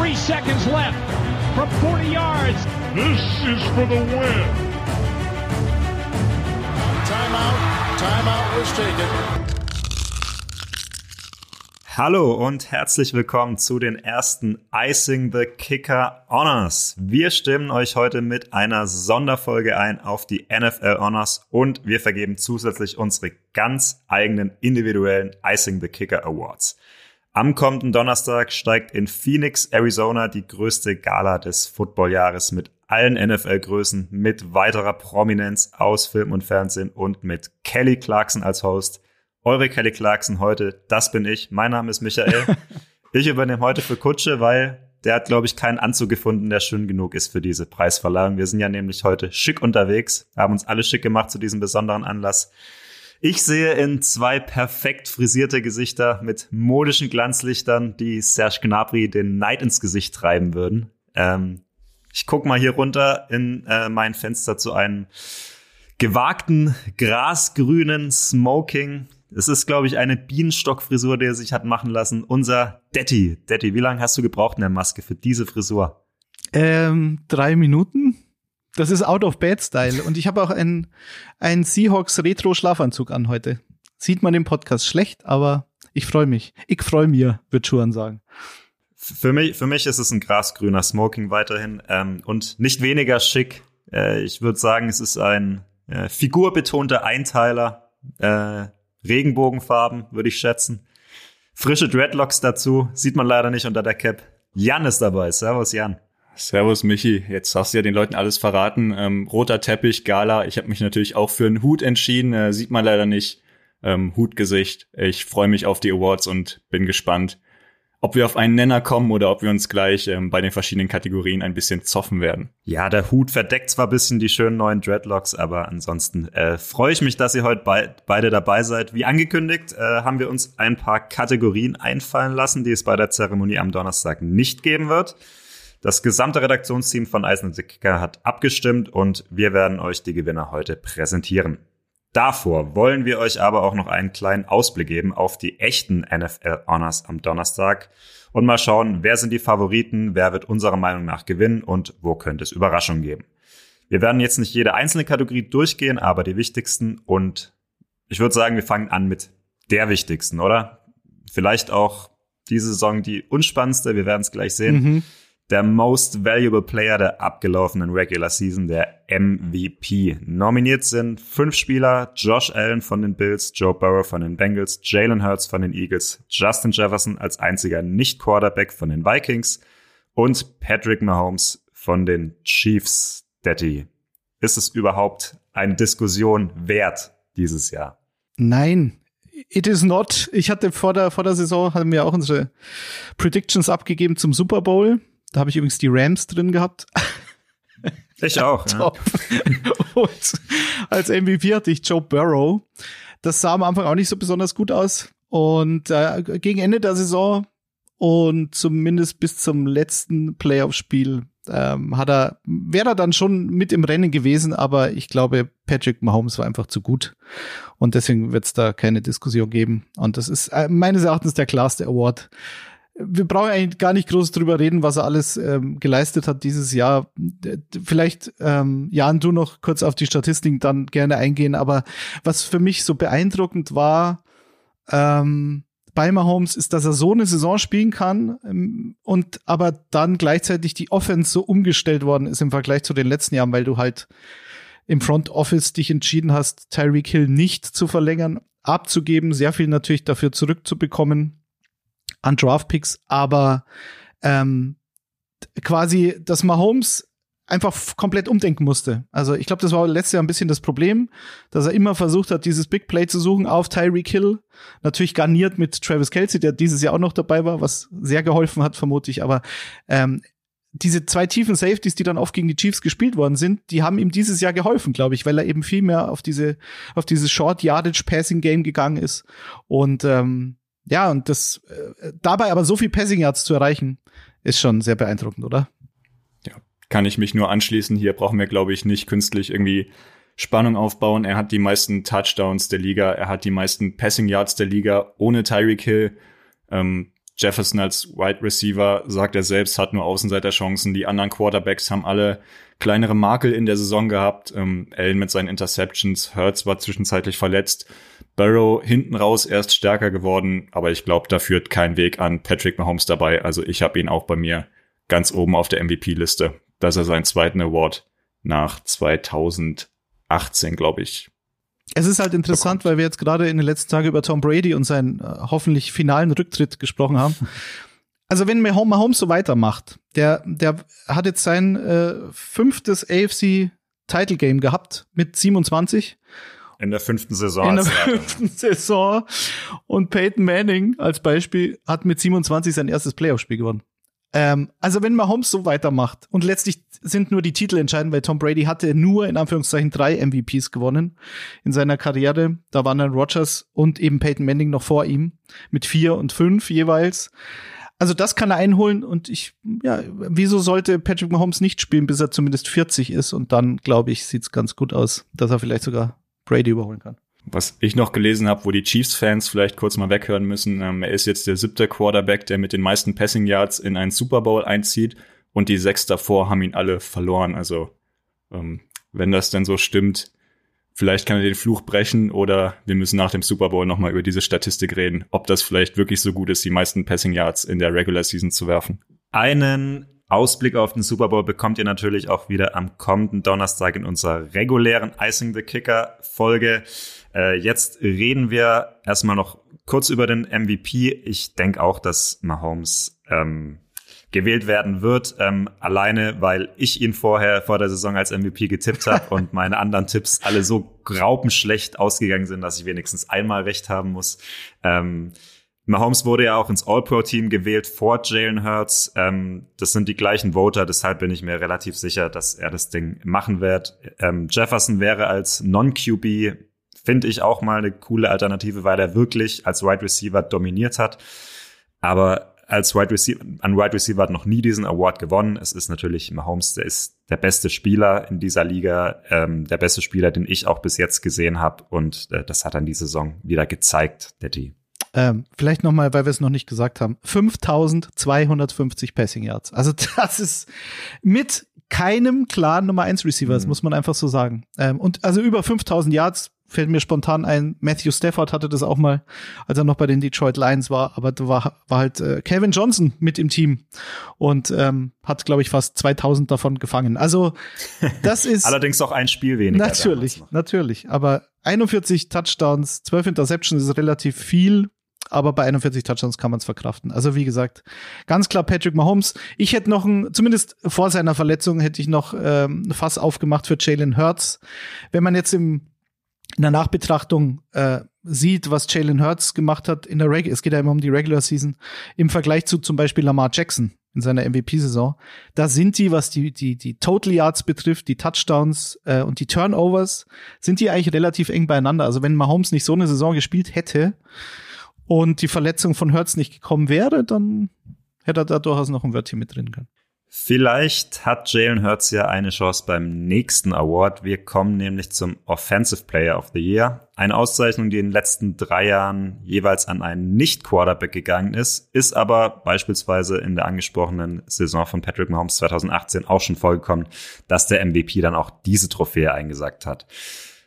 Three seconds left from 40 yards. This is for the win. Timeout. Timeout was taken. Hallo und herzlich willkommen zu den ersten Icing the Kicker Honors. Wir stimmen euch heute mit einer Sonderfolge ein auf die NFL Honors und wir vergeben zusätzlich unsere ganz eigenen individuellen Icing the Kicker Awards. Am kommenden Donnerstag steigt in Phoenix, Arizona die größte Gala des Footballjahres mit allen NFL-Größen, mit weiterer Prominenz aus Film und Fernsehen und mit Kelly Clarkson als Host. Eure Kelly Clarkson heute, das bin ich. Mein Name ist Michael. ich übernehme heute für Kutsche, weil der hat, glaube ich, keinen Anzug gefunden, der schön genug ist für diese Preisverleihung. Wir sind ja nämlich heute schick unterwegs, haben uns alle schick gemacht zu diesem besonderen Anlass. Ich sehe in zwei perfekt frisierte Gesichter mit modischen Glanzlichtern, die Serge Gnabry den Neid ins Gesicht treiben würden. Ähm, ich guck mal hier runter in äh, mein Fenster zu einem gewagten, grasgrünen Smoking. Es ist, glaube ich, eine Bienenstockfrisur, die er sich hat machen lassen. Unser Detti. Detti, wie lange hast du gebraucht in der Maske für diese Frisur? Ähm, drei Minuten. Das ist Out of Bed Style. Und ich habe auch einen, einen Seahawks Retro Schlafanzug an heute. Sieht man im Podcast schlecht, aber ich freue mich. Ich freue mir, wird Schuhan sagen. Für mich, für mich ist es ein grasgrüner Smoking weiterhin ähm, und nicht weniger schick. Äh, ich würde sagen, es ist ein äh, figurbetonter Einteiler, äh, Regenbogenfarben, würde ich schätzen. Frische Dreadlocks dazu, sieht man leider nicht unter der Cap. Jan ist dabei. Servus, Jan. Servus Michi, jetzt hast du ja den Leuten alles verraten. Ähm, roter Teppich, Gala. Ich habe mich natürlich auch für einen Hut entschieden. Äh, sieht man leider nicht. Ähm, Hutgesicht. Ich freue mich auf die Awards und bin gespannt, ob wir auf einen Nenner kommen oder ob wir uns gleich ähm, bei den verschiedenen Kategorien ein bisschen zoffen werden. Ja, der Hut verdeckt zwar bisschen die schönen neuen Dreadlocks, aber ansonsten äh, freue ich mich, dass ihr heute be beide dabei seid. Wie angekündigt, äh, haben wir uns ein paar Kategorien einfallen lassen, die es bei der Zeremonie am Donnerstag nicht geben wird. Das gesamte Redaktionsteam von Eisen Kicker hat abgestimmt und wir werden euch die Gewinner heute präsentieren. Davor wollen wir euch aber auch noch einen kleinen Ausblick geben auf die echten NFL Honors am Donnerstag und mal schauen, wer sind die Favoriten, wer wird unserer Meinung nach gewinnen und wo könnte es Überraschungen geben. Wir werden jetzt nicht jede einzelne Kategorie durchgehen, aber die wichtigsten und ich würde sagen, wir fangen an mit der wichtigsten, oder? Vielleicht auch diese Saison die unspannendste, wir werden es gleich sehen. Mhm der Most Valuable Player der abgelaufenen Regular Season, der MVP. Nominiert sind fünf Spieler, Josh Allen von den Bills, Joe Burrow von den Bengals, Jalen Hurts von den Eagles, Justin Jefferson als einziger Nicht-Quarterback von den Vikings und Patrick Mahomes von den Chiefs. Daddy, ist es überhaupt eine Diskussion wert dieses Jahr? Nein, it is not. Ich hatte vor der, vor der Saison, haben wir auch unsere Predictions abgegeben zum Super Bowl. Da habe ich übrigens die Rams drin gehabt. Ich auch. ja. Und als MVP hatte ich Joe Burrow. Das sah am Anfang auch nicht so besonders gut aus. Und äh, gegen Ende der Saison und zumindest bis zum letzten Playoff-Spiel ähm, hat er, wäre er dann schon mit im Rennen gewesen, aber ich glaube, Patrick Mahomes war einfach zu gut. Und deswegen wird es da keine Diskussion geben. Und das ist äh, meines Erachtens der klarste Award wir brauchen eigentlich gar nicht groß drüber reden, was er alles ähm, geleistet hat dieses Jahr. Vielleicht, ähm, Jan, du noch kurz auf die Statistiken dann gerne eingehen, aber was für mich so beeindruckend war, ähm, bei Mahomes ist, dass er so eine Saison spielen kann ähm, und aber dann gleichzeitig die Offense so umgestellt worden ist im Vergleich zu den letzten Jahren, weil du halt im Front Office dich entschieden hast, Tyreek Hill nicht zu verlängern, abzugeben, sehr viel natürlich dafür zurückzubekommen an Draftpicks, aber ähm, quasi, dass Mahomes einfach komplett umdenken musste. Also ich glaube, das war letztes Jahr ein bisschen das Problem, dass er immer versucht hat, dieses Big Play zu suchen auf Tyreek Hill. Natürlich garniert mit Travis Kelsey, der dieses Jahr auch noch dabei war, was sehr geholfen hat, vermute ich. Aber ähm, diese zwei tiefen Safeties, die dann oft gegen die Chiefs gespielt worden sind, die haben ihm dieses Jahr geholfen, glaube ich, weil er eben viel mehr auf diese auf dieses Short Yardage Passing Game gegangen ist und ähm, ja, und das äh, dabei aber so viel Passing Yards zu erreichen, ist schon sehr beeindruckend, oder? Ja, kann ich mich nur anschließen. Hier brauchen wir, glaube ich, nicht künstlich irgendwie Spannung aufbauen. Er hat die meisten Touchdowns der Liga, er hat die meisten Passing Yards der Liga ohne Tyreek Hill. Ähm, Jefferson als Wide Receiver, sagt er selbst, hat nur Außenseiterchancen. Die anderen Quarterbacks haben alle kleinere Makel in der Saison gehabt. Ähm, Allen mit seinen Interceptions, Hurts war zwischenzeitlich verletzt. Burrow hinten raus erst stärker geworden, aber ich glaube, da führt kein Weg an Patrick Mahomes dabei. Also ich habe ihn auch bei mir ganz oben auf der MVP-Liste, dass er seinen zweiten Award nach 2018, glaube ich, es ist halt interessant, weil wir jetzt gerade in den letzten Tagen über Tom Brady und seinen äh, hoffentlich finalen Rücktritt gesprochen haben. Also wenn Mahomes so weitermacht, der, der hat jetzt sein äh, fünftes AFC Title Game gehabt mit 27. In der fünften Saison. In der fünften Saison. Und Peyton Manning als Beispiel hat mit 27 sein erstes Playoff-Spiel gewonnen. Ähm, also wenn Mahomes so weitermacht und letztlich sind nur die Titel entscheidend, weil Tom Brady hatte nur in Anführungszeichen drei MVPs gewonnen in seiner Karriere. Da waren dann Rogers und eben Peyton Manning noch vor ihm mit vier und fünf jeweils. Also das kann er einholen und ich, ja, wieso sollte Patrick Mahomes nicht spielen, bis er zumindest 40 ist und dann, glaube ich, sieht's ganz gut aus, dass er vielleicht sogar Brady überholen kann. Was ich noch gelesen habe, wo die Chiefs-Fans vielleicht kurz mal weghören müssen, ähm, er ist jetzt der siebte Quarterback, der mit den meisten Passing Yards in einen Super Bowl einzieht und die sechs davor haben ihn alle verloren. Also ähm, wenn das denn so stimmt, vielleicht kann er den Fluch brechen oder wir müssen nach dem Super Bowl nochmal über diese Statistik reden, ob das vielleicht wirklich so gut ist, die meisten Passing Yards in der Regular Season zu werfen. Einen Ausblick auf den Super Bowl bekommt ihr natürlich auch wieder am kommenden Donnerstag in unserer regulären Icing the Kicker Folge. Äh, jetzt reden wir erstmal noch kurz über den MVP. Ich denke auch, dass Mahomes ähm, gewählt werden wird, ähm, alleine weil ich ihn vorher vor der Saison als MVP getippt habe und meine anderen Tipps alle so graupenschlecht ausgegangen sind, dass ich wenigstens einmal recht haben muss. Ähm, Mahomes wurde ja auch ins All-Pro-Team gewählt vor Jalen Hurts. Ähm, das sind die gleichen Voter, deshalb bin ich mir relativ sicher, dass er das Ding machen wird. Ähm, Jefferson wäre als Non-QB, finde ich auch mal eine coole Alternative, weil er wirklich als Wide Receiver dominiert hat. Aber als Wide Receiver, ein Wide Receiver hat noch nie diesen Award gewonnen. Es ist natürlich Mahomes, der ist der beste Spieler in dieser Liga, ähm, der beste Spieler, den ich auch bis jetzt gesehen habe. Und äh, das hat dann die Saison wieder gezeigt, Daddy. Ähm, vielleicht noch mal, weil wir es noch nicht gesagt haben. 5250 Passing Yards. Also das ist mit keinem klaren Nummer 1 Receiver, das mhm. muss man einfach so sagen. Ähm, und also über 5000 Yards fällt mir spontan ein, Matthew Stafford hatte das auch mal, als er noch bei den Detroit Lions war, aber da war, war halt äh, Kevin Johnson mit im Team und ähm, hat, glaube ich, fast 2000 davon gefangen. Also das ist allerdings auch ein Spiel weniger. Natürlich, natürlich. Aber 41 Touchdowns, 12 Interceptions ist relativ viel. Aber bei 41 Touchdowns kann man es verkraften. Also wie gesagt, ganz klar Patrick Mahomes. Ich hätte noch ein, zumindest vor seiner Verletzung hätte ich noch ähm, Fass aufgemacht für Jalen Hurts. Wenn man jetzt im in der Nachbetrachtung äh, sieht, was Jalen Hurts gemacht hat in der Regular, es geht ja immer um die Regular Season, im Vergleich zu zum Beispiel Lamar Jackson in seiner MVP-Saison, da sind die, was die, die, die Total Yards betrifft, die Touchdowns äh, und die Turnovers, sind die eigentlich relativ eng beieinander. Also wenn Mahomes nicht so eine Saison gespielt hätte und die Verletzung von Hurts nicht gekommen wäre, dann hätte er da durchaus noch ein Wörtchen mit drin können. Vielleicht hat Jalen Hurts ja eine Chance beim nächsten Award. Wir kommen nämlich zum Offensive Player of the Year. Eine Auszeichnung, die in den letzten drei Jahren jeweils an einen Nicht-Quarterback gegangen ist, ist aber beispielsweise in der angesprochenen Saison von Patrick Mahomes 2018 auch schon vorgekommen, dass der MVP dann auch diese Trophäe eingesagt hat.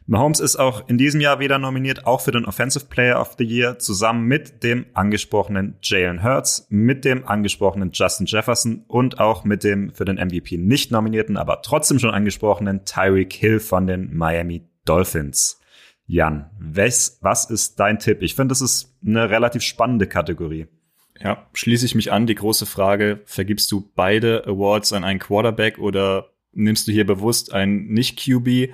Mahomes ist auch in diesem Jahr wieder nominiert, auch für den Offensive Player of the Year, zusammen mit dem angesprochenen Jalen Hurts, mit dem angesprochenen Justin Jefferson und auch mit dem für den MVP nicht nominierten, aber trotzdem schon angesprochenen Tyreek Hill von den Miami Dolphins. Jan, was, was ist dein Tipp? Ich finde, das ist eine relativ spannende Kategorie. Ja, schließe ich mich an. Die große Frage, vergibst du beide Awards an einen Quarterback oder nimmst du hier bewusst einen Nicht-QB?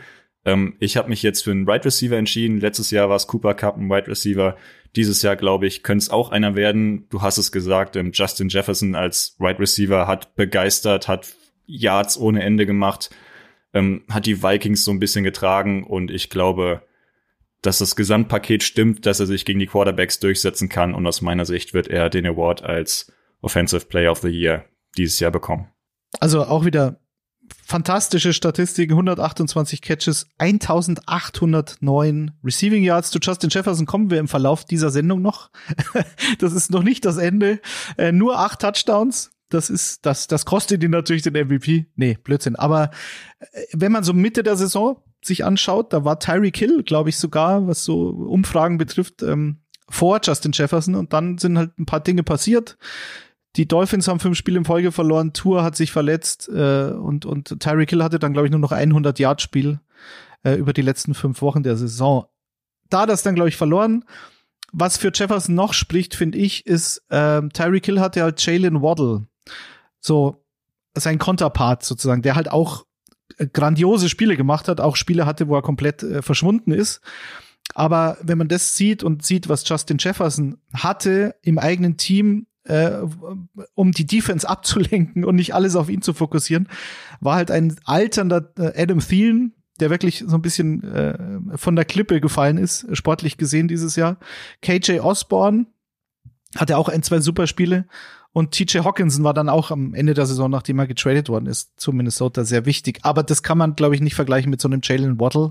Ähm, ich habe mich jetzt für einen Wide Receiver entschieden. Letztes Jahr war es Cooper Cup, ein Wide Receiver. Dieses Jahr, glaube ich, könnte es auch einer werden. Du hast es gesagt, ähm, Justin Jefferson als Wide Receiver hat begeistert, hat Yards ohne Ende gemacht, ähm, hat die Vikings so ein bisschen getragen und ich glaube, dass das Gesamtpaket stimmt, dass er sich gegen die Quarterbacks durchsetzen kann und aus meiner Sicht wird er den Award als Offensive Player of the Year dieses Jahr bekommen. Also auch wieder fantastische Statistiken, 128 Catches, 1809 Receiving Yards. Zu Justin Jefferson kommen wir im Verlauf dieser Sendung noch. das ist noch nicht das Ende. Äh, nur acht Touchdowns. Das ist, das, das kostet ihn natürlich den MVP. Nee, Blödsinn. Aber äh, wenn man so Mitte der Saison sich anschaut, da war Tyreek Hill, glaube ich, sogar, was so Umfragen betrifft, ähm, vor Justin Jefferson und dann sind halt ein paar Dinge passiert. Die Dolphins haben fünf Spiele in Folge verloren, Tour hat sich verletzt äh, und, und Tyreek Hill hatte dann, glaube ich, nur noch 100-Yard-Spiel äh, über die letzten fünf Wochen der Saison. Da das dann, glaube ich, verloren. Was für Jefferson noch spricht, finde ich, ist, äh, Tyreek Hill hatte halt Jalen Waddle, so sein Konterpart sozusagen, der halt auch äh, grandiose Spiele gemacht hat, auch Spiele hatte, wo er komplett äh, verschwunden ist. Aber wenn man das sieht und sieht, was Justin Jefferson hatte im eigenen Team, äh, um die Defense abzulenken und nicht alles auf ihn zu fokussieren, war halt ein alternder äh, Adam Thielen, der wirklich so ein bisschen äh, von der Klippe gefallen ist, sportlich gesehen dieses Jahr. KJ Osborne hatte auch ein, zwei Superspiele. Und TJ Hawkinson war dann auch am Ende der Saison, nachdem er getradet worden ist, zu Minnesota sehr wichtig. Aber das kann man, glaube ich, nicht vergleichen mit so einem Jalen Waddle,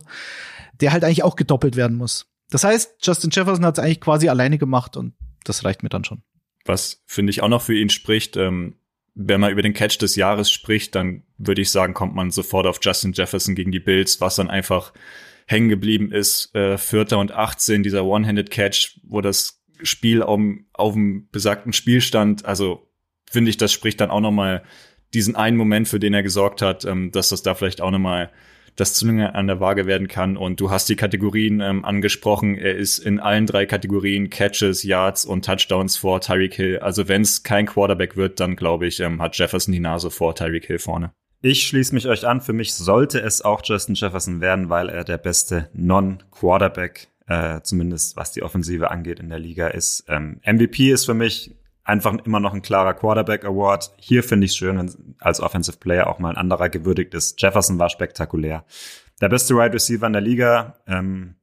der halt eigentlich auch gedoppelt werden muss. Das heißt, Justin Jefferson hat es eigentlich quasi alleine gemacht und das reicht mir dann schon was finde ich auch noch für ihn spricht. Ähm, wenn man über den Catch des Jahres spricht, dann würde ich sagen, kommt man sofort auf Justin Jefferson gegen die Bills, was dann einfach hängen geblieben ist. Äh, Vierter und 18, dieser One-Handed Catch, wo das Spiel auf, auf dem besagten Spielstand, also finde ich, das spricht dann auch noch mal diesen einen Moment, für den er gesorgt hat, ähm, dass das da vielleicht auch noch mal das lange an der Waage werden kann. Und du hast die Kategorien ähm, angesprochen. Er ist in allen drei Kategorien Catches, Yards und Touchdowns vor Tyreek Hill. Also wenn es kein Quarterback wird, dann glaube ich, ähm, hat Jefferson die Nase vor Tyreek Hill vorne. Ich schließe mich euch an. Für mich sollte es auch Justin Jefferson werden, weil er der beste Non-Quarterback, äh, zumindest was die Offensive angeht, in der Liga ist. Ähm, MVP ist für mich einfach immer noch ein klarer Quarterback Award. Hier finde ich es schön, wenn als Offensive Player auch mal ein anderer gewürdigt ist. Jefferson war spektakulär. Der beste Wide Receiver in der Liga ähm,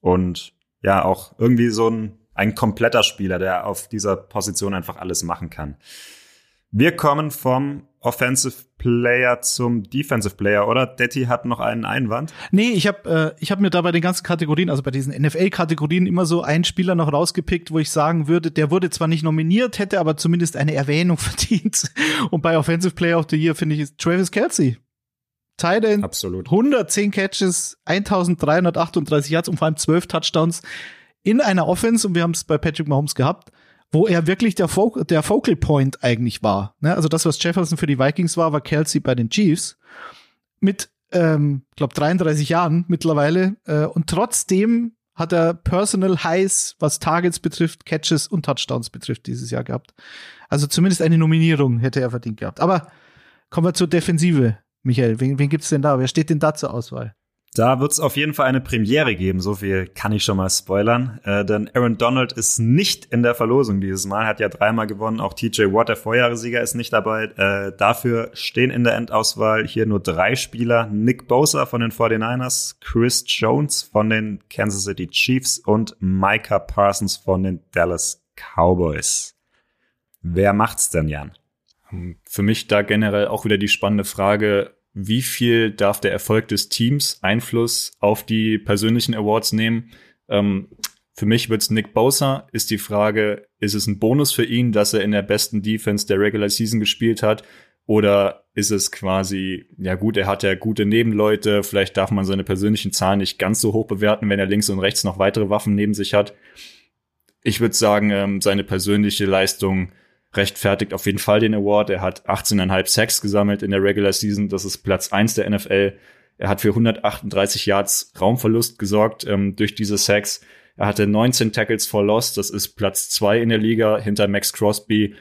und ja auch irgendwie so ein, ein kompletter Spieler, der auf dieser Position einfach alles machen kann. Wir kommen vom Offensive Player zum Defensive Player, oder? Detti hat noch einen Einwand. Nee, ich habe äh, ich hab mir da bei den ganzen Kategorien, also bei diesen NFL-Kategorien immer so einen Spieler noch rausgepickt, wo ich sagen würde, der wurde zwar nicht nominiert, hätte aber zumindest eine Erwähnung verdient. Und bei Offensive Player of the Year finde ich ist Travis Kelsey. Titan, Absolut. 110 Catches, 1338 Yards und vor allem 12 Touchdowns in einer Offense und wir haben es bei Patrick Mahomes gehabt wo er wirklich der, Fo der Focal Point eigentlich war. Ne? Also das, was Jefferson für die Vikings war, war Kelsey bei den Chiefs. Mit, ähm, glaube 33 Jahren mittlerweile. Äh, und trotzdem hat er Personal Highs, was Targets betrifft, Catches und Touchdowns betrifft, dieses Jahr gehabt. Also zumindest eine Nominierung hätte er verdient gehabt. Aber kommen wir zur Defensive, Michael. Wen, wen gibt's denn da? Wer steht denn da zur Auswahl? Da wird es auf jeden Fall eine Premiere geben, so viel kann ich schon mal spoilern. Äh, denn Aaron Donald ist nicht in der Verlosung dieses Mal, hat ja dreimal gewonnen. Auch TJ Watt, der Vorjahressieger, ist nicht dabei. Äh, dafür stehen in der Endauswahl hier nur drei Spieler. Nick Bosa von den 49ers, Chris Jones von den Kansas City Chiefs und Micah Parsons von den Dallas Cowboys. Wer macht's denn, Jan? Für mich da generell auch wieder die spannende Frage, wie viel darf der Erfolg des Teams Einfluss auf die persönlichen Awards nehmen? Ähm, für mich wird's Nick Bosa. Ist die Frage, ist es ein Bonus für ihn, dass er in der besten Defense der Regular Season gespielt hat? Oder ist es quasi, ja gut, er hat ja gute Nebenleute, vielleicht darf man seine persönlichen Zahlen nicht ganz so hoch bewerten, wenn er links und rechts noch weitere Waffen neben sich hat. Ich würde sagen, ähm, seine persönliche Leistung rechtfertigt auf jeden Fall den Award. Er hat 18,5 Sacks gesammelt in der Regular Season. Das ist Platz eins der NFL. Er hat für 138 Yards Raumverlust gesorgt ähm, durch diese Sacks. Er hatte 19 Tackles for Loss. Das ist Platz zwei in der Liga hinter Max Crosby.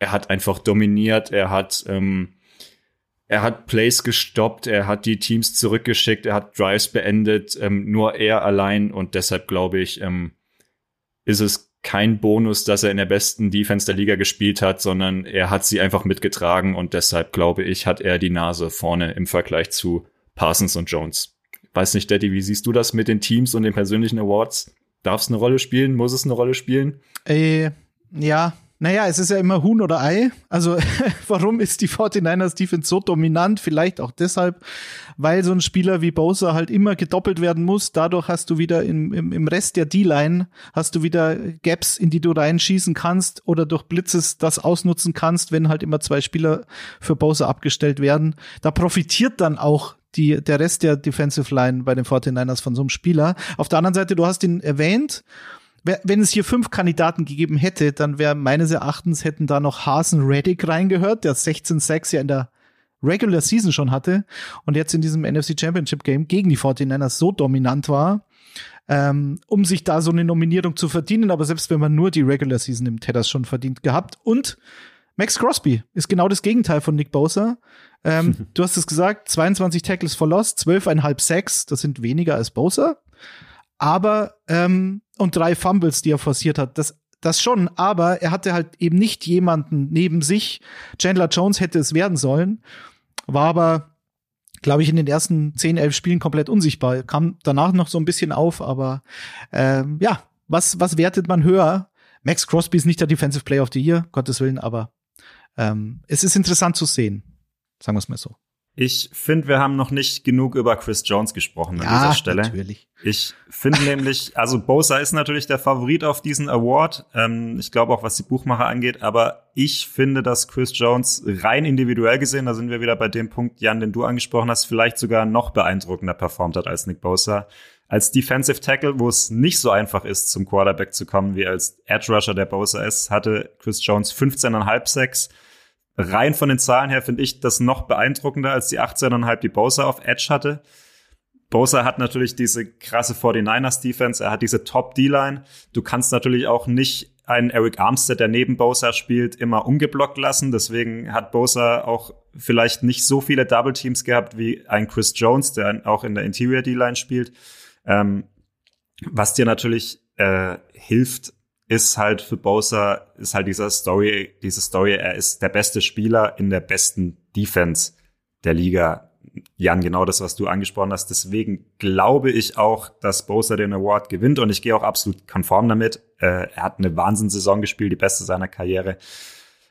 Er hat einfach dominiert. Er hat, ähm, er hat Plays gestoppt. Er hat die Teams zurückgeschickt. Er hat Drives beendet. Ähm, nur er allein. Und deshalb glaube ich, ähm, ist es kein Bonus, dass er in der besten Defense der Liga gespielt hat, sondern er hat sie einfach mitgetragen und deshalb glaube ich, hat er die Nase vorne im Vergleich zu Parsons und Jones. Weiß nicht, Daddy, wie siehst du das mit den Teams und den persönlichen Awards? Darf es eine Rolle spielen? Muss es eine Rolle spielen? Äh, ja, Naja, es ist ja immer Huhn oder Ei. Also warum ist die 49ers Defense so dominant? Vielleicht auch deshalb, weil so ein Spieler wie Bowser halt immer gedoppelt werden muss. Dadurch hast du wieder im, im, im Rest der D-Line hast du wieder Gaps, in die du reinschießen kannst oder durch Blitzes das ausnutzen kannst, wenn halt immer zwei Spieler für Bowser abgestellt werden. Da profitiert dann auch die, der Rest der Defensive Line bei den 49ers von so einem Spieler. Auf der anderen Seite, du hast ihn erwähnt, wenn es hier fünf Kandidaten gegeben hätte, dann wäre meines Erachtens hätten da noch Hasen Reddick reingehört, der 16-6 ja in der Regular Season schon hatte und jetzt in diesem NFC Championship Game gegen die 49ers so dominant war, ähm, um sich da so eine Nominierung zu verdienen. Aber selbst wenn man nur die Regular Season er es schon verdient gehabt. Und Max Crosby ist genau das Gegenteil von Nick Bosa. Ähm, du hast es gesagt, 22 Tackles for Loss, 12,5 Sacks, das sind weniger als Bosa aber ähm, und drei Fumbles, die er forciert hat. Das, das schon, aber er hatte halt eben nicht jemanden neben sich. Chandler Jones hätte es werden sollen, war aber, glaube ich, in den ersten 10, 11 Spielen komplett unsichtbar. Kam danach noch so ein bisschen auf, aber ähm, ja, was, was wertet man höher? Max Crosby ist nicht der Defensive Player of the Year, Gottes Willen, aber ähm, es ist interessant zu sehen. Sagen wir es mal so. Ich finde, wir haben noch nicht genug über Chris Jones gesprochen an ja, dieser Stelle. Natürlich. Ich finde nämlich, also Bosa ist natürlich der Favorit auf diesen Award. Ähm, ich glaube auch, was die Buchmacher angeht. Aber ich finde, dass Chris Jones rein individuell gesehen, da sind wir wieder bei dem Punkt, Jan, den du angesprochen hast, vielleicht sogar noch beeindruckender performt hat als Nick Bosa. Als Defensive Tackle, wo es nicht so einfach ist, zum Quarterback zu kommen, wie als Edge Rusher der Bosa ist, hatte Chris Jones 15,5 Sacks rein von den Zahlen her finde ich das noch beeindruckender als die 18,5, die Bosa auf Edge hatte. Bosa hat natürlich diese krasse 49ers Defense, er hat diese Top D-Line. Du kannst natürlich auch nicht einen Eric Armstead, der neben Bosa spielt, immer ungeblockt lassen. Deswegen hat Bosa auch vielleicht nicht so viele Double Teams gehabt wie ein Chris Jones, der auch in der Interior D-Line spielt. Ähm, was dir natürlich äh, hilft, ist halt für Bosa, ist halt dieser Story, diese Story, er ist der beste Spieler in der besten Defense der Liga. Jan, genau das, was du angesprochen hast. Deswegen glaube ich auch, dass Bosa den Award gewinnt und ich gehe auch absolut konform damit. Äh, er hat eine Wahnsinnssaison gespielt, die beste seiner Karriere.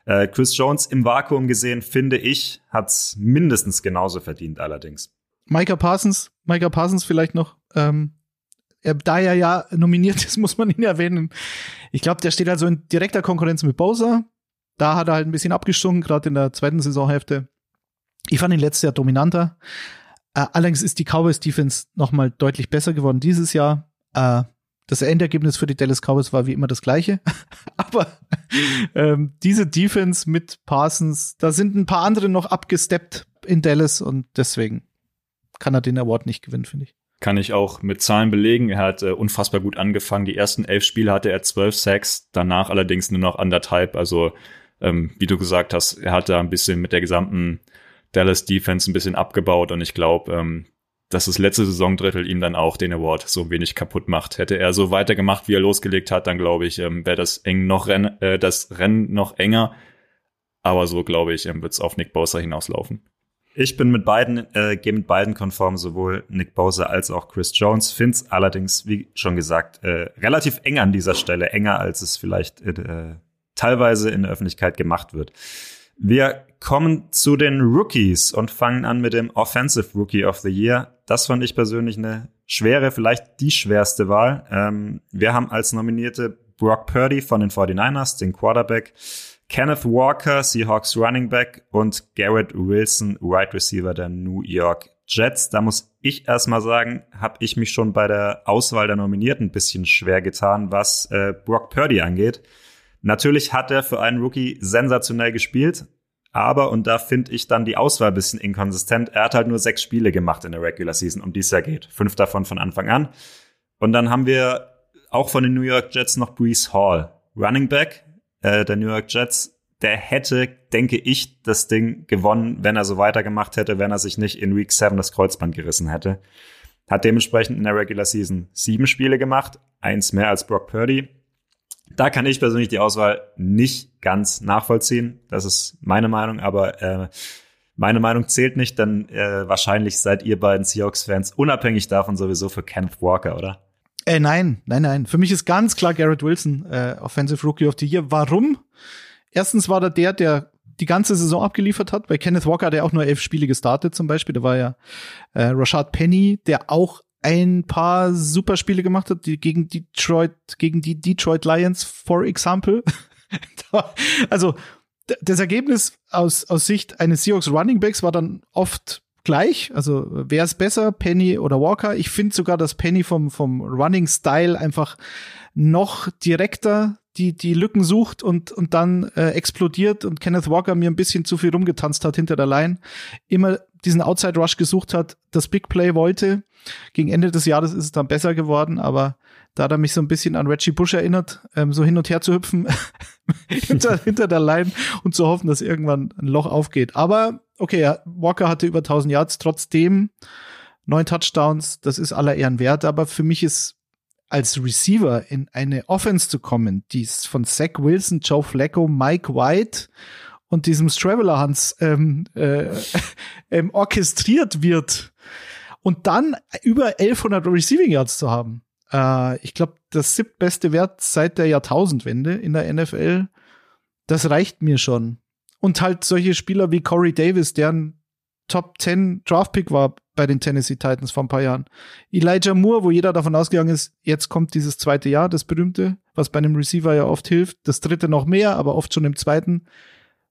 Äh, Chris Jones im Vakuum gesehen, finde ich, hat's mindestens genauso verdient allerdings. Micah Parsons, Micah Parsons vielleicht noch, ähm, er, da er ja nominiert ist, muss man ihn erwähnen. Ich glaube, der steht also in direkter Konkurrenz mit Bowser. Da hat er halt ein bisschen abgestunken, gerade in der zweiten Saisonhälfte. Ich fand ihn letztes Jahr dominanter. Äh, allerdings ist die Cowboys Defense noch mal deutlich besser geworden dieses Jahr. Äh, das Endergebnis für die Dallas Cowboys war wie immer das gleiche. Aber ähm, diese Defense mit Parsons, da sind ein paar andere noch abgesteppt in Dallas und deswegen kann er den Award nicht gewinnen, finde ich kann ich auch mit Zahlen belegen. Er hat äh, unfassbar gut angefangen. Die ersten elf Spiele hatte er zwölf Sacks, danach allerdings nur noch anderthalb. Also ähm, wie du gesagt hast, er hat da ein bisschen mit der gesamten Dallas Defense ein bisschen abgebaut und ich glaube, ähm, dass das letzte Saisondrittel ihm dann auch den Award so wenig kaputt macht. Hätte er so weitergemacht, wie er losgelegt hat, dann glaube ich, ähm, wäre das eng noch Renn, äh, das Rennen noch enger. Aber so glaube ich, ähm, wird es auf Nick Bosa hinauslaufen. Ich bin mit beiden, äh, gehe mit beiden konform, sowohl Nick Bowser als auch Chris Jones. Find's allerdings, wie schon gesagt, äh, relativ eng an dieser Stelle, enger als es vielleicht äh, teilweise in der Öffentlichkeit gemacht wird. Wir kommen zu den Rookies und fangen an mit dem Offensive Rookie of the Year. Das fand ich persönlich eine schwere, vielleicht die schwerste Wahl. Ähm, wir haben als Nominierte Brock Purdy von den 49ers, den Quarterback. Kenneth Walker, Seahawks Running Back und Garrett Wilson, Wide Receiver der New York Jets. Da muss ich erstmal sagen, habe ich mich schon bei der Auswahl der Nominierten ein bisschen schwer getan, was äh, Brock Purdy angeht. Natürlich hat er für einen Rookie sensationell gespielt, aber, und da finde ich dann die Auswahl ein bisschen inkonsistent, er hat halt nur sechs Spiele gemacht in der Regular Season, um die es ja geht. Fünf davon von Anfang an. Und dann haben wir auch von den New York Jets noch Brees Hall, Running Back, äh, der New York Jets, der hätte, denke ich, das Ding gewonnen, wenn er so weitergemacht hätte, wenn er sich nicht in Week 7 das Kreuzband gerissen hätte. Hat dementsprechend in der Regular Season sieben Spiele gemacht, eins mehr als Brock Purdy. Da kann ich persönlich die Auswahl nicht ganz nachvollziehen. Das ist meine Meinung, aber äh, meine Meinung zählt nicht, denn äh, wahrscheinlich seid ihr beiden Seahawks-Fans unabhängig davon sowieso für Kenneth Walker, oder? Äh, nein, nein, nein. Für mich ist ganz klar Garrett Wilson äh, Offensive Rookie of the Year. Warum? Erstens war da der, der die ganze Saison abgeliefert hat. Bei Kenneth Walker hat er auch nur elf Spiele gestartet zum Beispiel. Da war ja äh, Rashad Penny, der auch ein paar super Spiele gemacht hat, die gegen Detroit, gegen die Detroit Lions, for example. also das Ergebnis aus, aus Sicht eines Seahawks Running Backs war dann oft gleich. Also wer ist besser, Penny oder Walker? Ich finde sogar, dass Penny vom, vom Running Style einfach noch direkter die, die Lücken sucht und, und dann äh, explodiert und Kenneth Walker mir ein bisschen zu viel rumgetanzt hat hinter der Line, immer diesen Outside Rush gesucht hat, das Big Play wollte. Gegen Ende des Jahres ist es dann besser geworden, aber da hat er mich so ein bisschen an Reggie Bush erinnert, ähm, so hin und her zu hüpfen hinter, hinter der Line und zu hoffen, dass irgendwann ein Loch aufgeht. Aber okay, Walker hatte über 1000 Yards, trotzdem neun Touchdowns, das ist aller Ehren wert, aber für mich ist als Receiver in eine Offense zu kommen, die von Zach Wilson, Joe Flacco, Mike White und diesem Straveler Hans ähm, äh, ähm, orchestriert wird und dann über 1100 Receiving Yards zu haben. Äh, ich glaube, das siebtbeste Wert seit der Jahrtausendwende in der NFL. Das reicht mir schon. Und halt solche Spieler wie Corey Davis, der ein Top 10 Draftpick war bei den Tennessee Titans vor ein paar Jahren. Elijah Moore, wo jeder davon ausgegangen ist, jetzt kommt dieses zweite Jahr, das berühmte, was bei einem Receiver ja oft hilft. Das dritte noch mehr, aber oft schon im zweiten.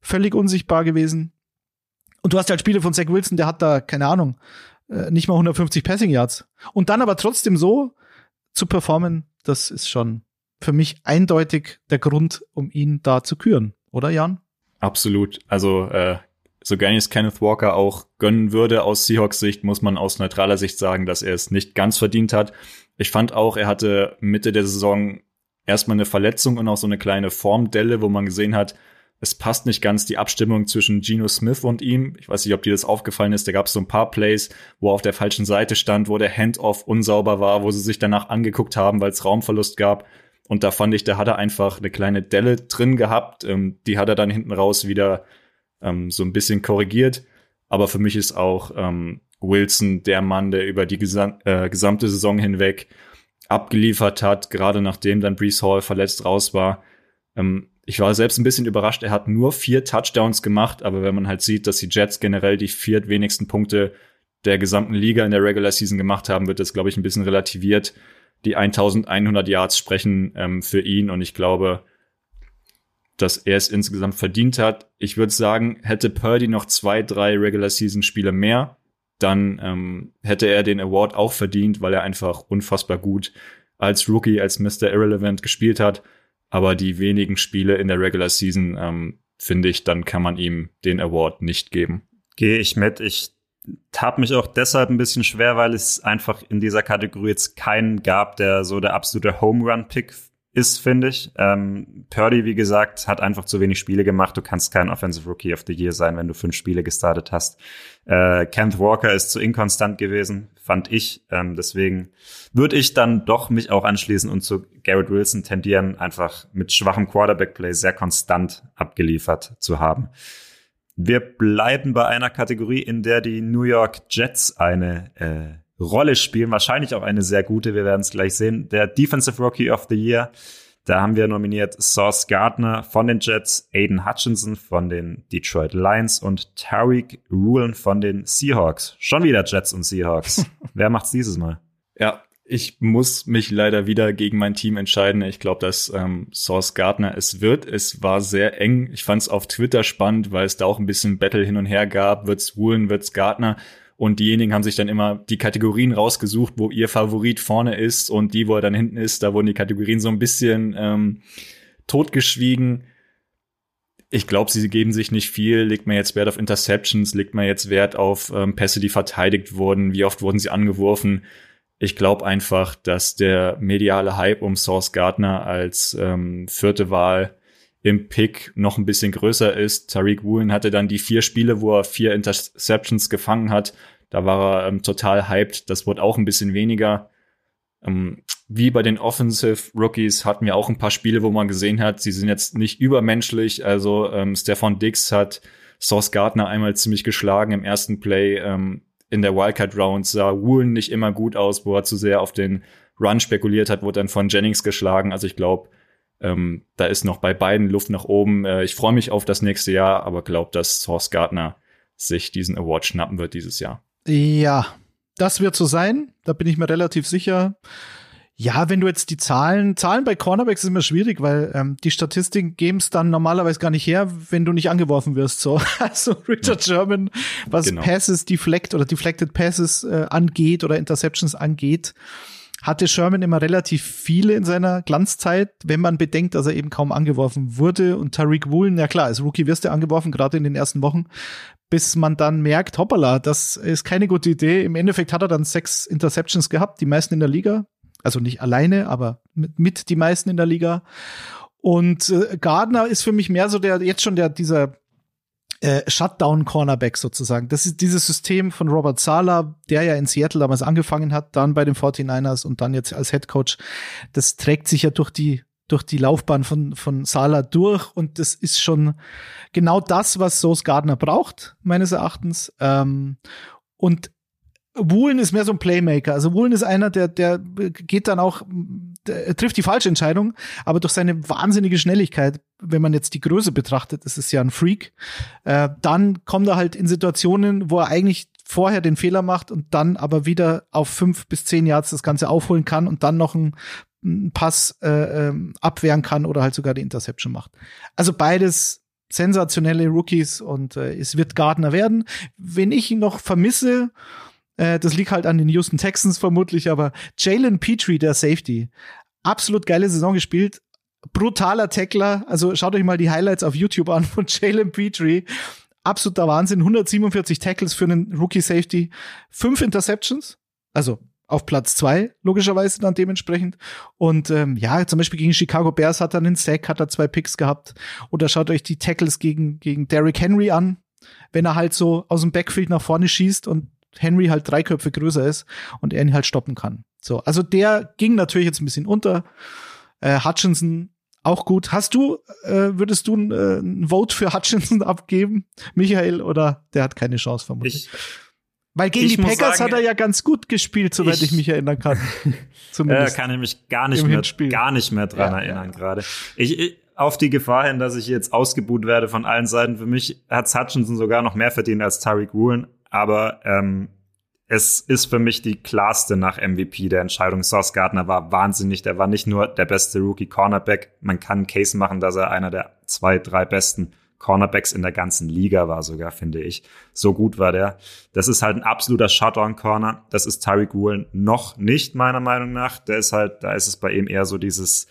Völlig unsichtbar gewesen. Und du hast halt Spiele von Zach Wilson, der hat da, keine Ahnung, äh, nicht mal 150 Passing Yards. Und dann aber trotzdem so zu performen, das ist schon für mich eindeutig der Grund, um ihn da zu küren. Oder Jan? Absolut. Also äh, so gerne ich es Kenneth Walker auch gönnen würde aus Seahawks Sicht, muss man aus neutraler Sicht sagen, dass er es nicht ganz verdient hat. Ich fand auch, er hatte Mitte der Saison erstmal eine Verletzung und auch so eine kleine Formdelle, wo man gesehen hat, es passt nicht ganz die Abstimmung zwischen Geno Smith und ihm. Ich weiß nicht, ob dir das aufgefallen ist. Da gab es so ein paar Plays, wo er auf der falschen Seite stand, wo der Handoff unsauber war, wo sie sich danach angeguckt haben, weil es Raumverlust gab. Und da fand ich, da hat er einfach eine kleine Delle drin gehabt. Ähm, die hat er dann hinten raus wieder ähm, so ein bisschen korrigiert. Aber für mich ist auch ähm, Wilson der Mann, der über die gesam äh, gesamte Saison hinweg abgeliefert hat, gerade nachdem dann Brees Hall verletzt raus war. Ähm, ich war selbst ein bisschen überrascht, er hat nur vier Touchdowns gemacht, aber wenn man halt sieht, dass die Jets generell die viert wenigsten Punkte der gesamten Liga in der Regular Season gemacht haben, wird das, glaube ich, ein bisschen relativiert. Die 1100 Yards sprechen ähm, für ihn und ich glaube, dass er es insgesamt verdient hat. Ich würde sagen, hätte Purdy noch zwei, drei Regular Season Spiele mehr, dann ähm, hätte er den Award auch verdient, weil er einfach unfassbar gut als Rookie, als Mr. Irrelevant gespielt hat. Aber die wenigen Spiele in der Regular Season, ähm, finde ich, dann kann man ihm den Award nicht geben. Gehe ich mit. Ich tat mich auch deshalb ein bisschen schwer, weil es einfach in dieser Kategorie jetzt keinen gab, der so der absolute Home Run Pick ist, finde ich. Ähm, Purdy, wie gesagt, hat einfach zu wenig Spiele gemacht. Du kannst kein Offensive Rookie of the Year sein, wenn du fünf Spiele gestartet hast. Äh, Kenneth Walker ist zu inkonstant gewesen, fand ich. Ähm, deswegen würde ich dann doch mich auch anschließen und zu Garrett Wilson tendieren, einfach mit schwachem Quarterback-Play sehr konstant abgeliefert zu haben. Wir bleiben bei einer Kategorie, in der die New York Jets eine äh, Rolle spielen. Wahrscheinlich auch eine sehr gute. Wir werden es gleich sehen. Der Defensive Rookie of the Year. Da haben wir nominiert Sauce Gardner von den Jets, Aiden Hutchinson von den Detroit Lions und Tariq Rulen von den Seahawks. Schon wieder Jets und Seahawks. Wer macht's dieses Mal? Ja, ich muss mich leider wieder gegen mein Team entscheiden. Ich glaube, dass ähm, Source Gardner es wird. Es war sehr eng. Ich fand es auf Twitter spannend, weil es da auch ein bisschen Battle hin und her gab. Wird's Woolen, wird's Gardner? Und diejenigen haben sich dann immer die Kategorien rausgesucht, wo ihr Favorit vorne ist und die, wo er dann hinten ist, da wurden die Kategorien so ein bisschen ähm, totgeschwiegen. Ich glaube, sie geben sich nicht viel. Legt man jetzt Wert auf Interceptions, legt man jetzt Wert auf ähm, Pässe, die verteidigt wurden, wie oft wurden sie angeworfen. Ich glaube einfach, dass der mediale Hype um Source Gardner als ähm, vierte Wahl im Pick noch ein bisschen größer ist. Tariq Woolen hatte dann die vier Spiele, wo er vier Interceptions gefangen hat. Da war er ähm, total hyped. Das wurde auch ein bisschen weniger. Ähm, wie bei den Offensive Rookies hatten wir auch ein paar Spiele, wo man gesehen hat, sie sind jetzt nicht übermenschlich. Also ähm, Stefan Dix hat Sauce Gardner einmal ziemlich geschlagen im ersten Play. Ähm, in der Wildcard Round sah Woolen nicht immer gut aus, wo er zu sehr auf den Run spekuliert hat, wurde dann von Jennings geschlagen. Also ich glaube, ähm, da ist noch bei beiden Luft nach oben. Äh, ich freue mich auf das nächste Jahr, aber glaube, dass Source Gardner sich diesen Award schnappen wird dieses Jahr. Ja, das wird so sein. Da bin ich mir relativ sicher. Ja, wenn du jetzt die Zahlen, Zahlen bei Cornerbacks ist immer schwierig, weil ähm, die Statistiken geben es dann normalerweise gar nicht her, wenn du nicht angeworfen wirst. So, also Richard Sherman, was genau. Passes deflect oder deflected Passes äh, angeht oder Interceptions angeht, hatte Sherman immer relativ viele in seiner Glanzzeit, wenn man bedenkt, dass er eben kaum angeworfen wurde. Und Tariq Woolen, ja klar, als Rookie wirst du angeworfen, gerade in den ersten Wochen, bis man dann merkt, hoppala, das ist keine gute Idee. Im Endeffekt hat er dann sechs Interceptions gehabt, die meisten in der Liga. Also nicht alleine, aber mit, mit die meisten in der Liga. Und äh, Gardner ist für mich mehr so der, jetzt schon der, dieser äh, Shutdown-Cornerback sozusagen. Das ist dieses System von Robert Sala, der ja in Seattle damals angefangen hat, dann bei den 49ers und dann jetzt als Head Coach. Das trägt sich ja durch die durch die Laufbahn von, von Sala durch und das ist schon genau das, was Sauce Gardner braucht, meines Erachtens. Ähm, und Woolen ist mehr so ein Playmaker. Also Woolen ist einer, der, der geht dann auch, der trifft die falsche Entscheidung, aber durch seine wahnsinnige Schnelligkeit, wenn man jetzt die Größe betrachtet, das ist ja ein Freak, äh, dann kommt er halt in Situationen, wo er eigentlich vorher den Fehler macht und dann aber wieder auf fünf bis zehn Yards das Ganze aufholen kann und dann noch einen, einen Pass äh, äh, abwehren kann oder halt sogar die Interception macht. Also beides sensationelle Rookies und äh, es wird Gardner werden. Wenn ich ihn noch vermisse, äh, das liegt halt an den Houston Texans vermutlich, aber Jalen Petrie, der Safety, absolut geile Saison gespielt. Brutaler Tackler. Also schaut euch mal die Highlights auf YouTube an von Jalen Petrie. Absoluter Wahnsinn. 147 Tackles für einen Rookie Safety. Fünf Interceptions. Also auf Platz zwei, logischerweise dann dementsprechend. Und ähm, ja, zum Beispiel gegen Chicago Bears hat er einen Sack, hat er zwei Picks gehabt. Oder schaut euch die Tackles gegen, gegen Derrick Henry an, wenn er halt so aus dem Backfield nach vorne schießt und Henry halt drei Köpfe größer ist und er ihn halt stoppen kann. So, also der ging natürlich jetzt ein bisschen unter. Äh, Hutchinson auch gut. Hast du, äh, würdest du äh, ein Vote für Hutchinson abgeben, Michael, oder der hat keine Chance vermutlich? Ich, Weil gegen die Packers sagen, hat er ja ganz gut gespielt, soweit ich, ich mich erinnern kann. Zumindest. Äh, kann ich mich gar nicht mehr, gar nicht mehr dran ja, erinnern ja. gerade. Ich, ich, auf die Gefahr hin, dass ich jetzt ausgebuht werde von allen Seiten. Für mich hat Hutchinson sogar noch mehr verdient als Tariq Woolen aber ähm, es ist für mich die klarste nach MVP der Entscheidung. Sauce Gardner war wahnsinnig. Der war nicht nur der beste Rookie Cornerback. Man kann einen Case machen, dass er einer der zwei, drei besten Cornerbacks in der ganzen Liga war sogar, finde ich. So gut war der. Das ist halt ein absoluter Shutdown-Corner. Das ist Tyreek Woolen noch nicht, meiner Meinung nach. Der ist halt, da ist es bei ihm eher so dieses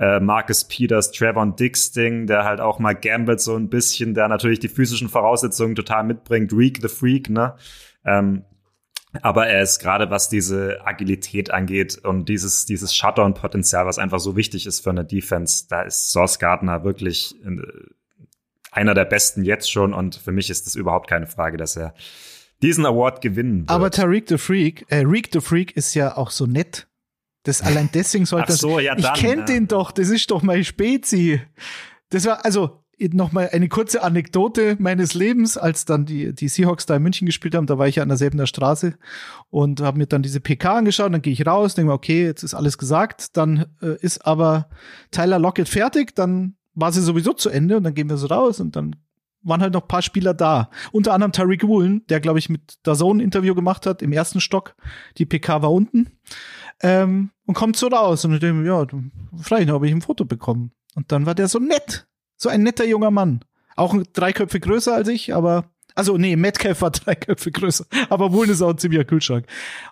äh, Marcus Peters, Trevon Dix Ding, der halt auch mal gambelt so ein bisschen, der natürlich die physischen Voraussetzungen total mitbringt. Reek the Freak, ne? Ähm, aber er ist gerade, was diese Agilität angeht und dieses, dieses Shutdown-Potenzial, was einfach so wichtig ist für eine Defense, da ist Source Gardner wirklich äh, einer der besten jetzt schon und für mich ist es überhaupt keine Frage, dass er diesen Award gewinnen wird. Aber Tariq the Freak, äh, Reek the Freak ist ja auch so nett. Das allein deswegen sollte so, ja, Ich kenne ja. den doch, das ist doch mein Spezi. Das war also noch mal eine kurze Anekdote meines Lebens, als dann die die Seahawks da in München gespielt haben, da war ich ja an derselben der Straße und habe mir dann diese PK angeschaut, dann gehe ich raus, denke mir, okay, jetzt ist alles gesagt, dann äh, ist aber Tyler Lockett fertig, dann war sie sowieso zu Ende und dann gehen wir so raus und dann waren halt noch paar Spieler da. Unter anderem Tariq Woolen, der, glaube ich, mit Dazone ein Interview gemacht hat im ersten Stock. Die PK war unten. Ähm, und kommt so raus. Und ich denke, ja, vielleicht habe ich ein Foto bekommen. Und dann war der so nett. So ein netter junger Mann. Auch drei Köpfe größer als ich, aber also nee, Metcalf war drei Köpfe größer, aber Woolen ist auch ein ziemlicher Kühlschrank.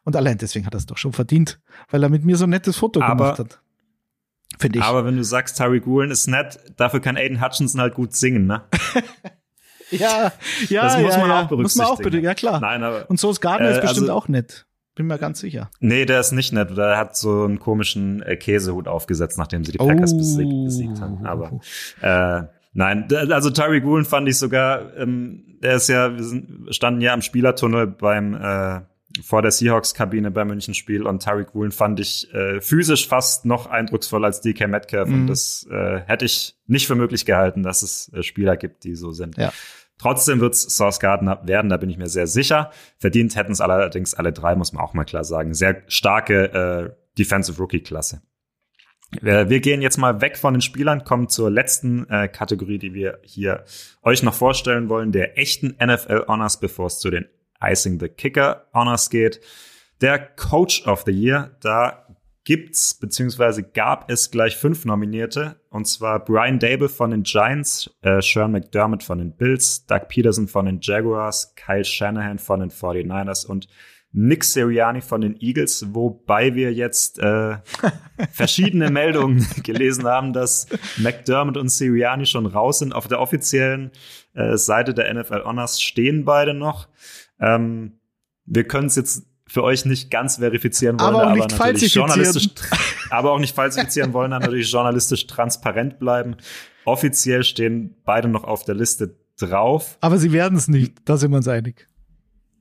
Und allein deswegen hat er es doch schon verdient, weil er mit mir so ein nettes Foto aber, gemacht hat. Finde ich. Aber wenn du sagst, Tyreek Woolen ist nett, dafür kann Aiden Hutchinson halt gut singen, ne? ja, ja, das muss ja, man ja. auch berücksichtigen. Muss man auch berücksichtigen, ja klar. Nein, aber, Und so ist Gardner äh, ist bestimmt also, auch nett. Bin mir ganz sicher. Nee, der ist nicht nett. Der hat so einen komischen äh, Käsehut aufgesetzt, nachdem sie die Packers oh. besiegt, besiegt haben. Aber äh, nein, also Tyreek Woolen fand ich sogar, ähm, der ist ja, wir sind, standen ja am Spielertunnel beim äh, vor der Seahawks-Kabine beim Münchenspiel und Tyreek Woolen fand ich äh, physisch fast noch eindrucksvoller als DK Metcalf. Mhm. Und das äh, hätte ich nicht für möglich gehalten, dass es äh, Spieler gibt, die so sind. Ja. Trotzdem wird es Source Gardner werden, da bin ich mir sehr sicher. Verdient hätten es allerdings alle drei, muss man auch mal klar sagen. Sehr starke äh, Defensive Rookie Klasse. Wir, wir gehen jetzt mal weg von den Spielern, kommen zur letzten äh, Kategorie, die wir hier euch noch vorstellen wollen, der echten NFL Honors, bevor es zu den Icing the Kicker Honors geht. Der Coach of the Year, da gibt's beziehungsweise gab es gleich fünf Nominierte und zwar Brian Dable von den Giants, äh, Sean McDermott von den Bills, Doug Peterson von den Jaguars, Kyle Shanahan von den 49ers und Nick Sirianni von den Eagles, wobei wir jetzt äh, verschiedene Meldungen gelesen haben, dass McDermott und Sirianni schon raus sind. Auf der offiziellen äh, Seite der NFL Honors stehen beide noch. Ähm, wir können es jetzt für euch nicht ganz verifizieren wollen, aber, auch aber nicht natürlich journalistisch, falsifizieren. aber auch nicht falsifizieren wollen, dann natürlich journalistisch transparent bleiben. Offiziell stehen beide noch auf der Liste drauf. Aber sie werden es nicht, da sind wir uns einig.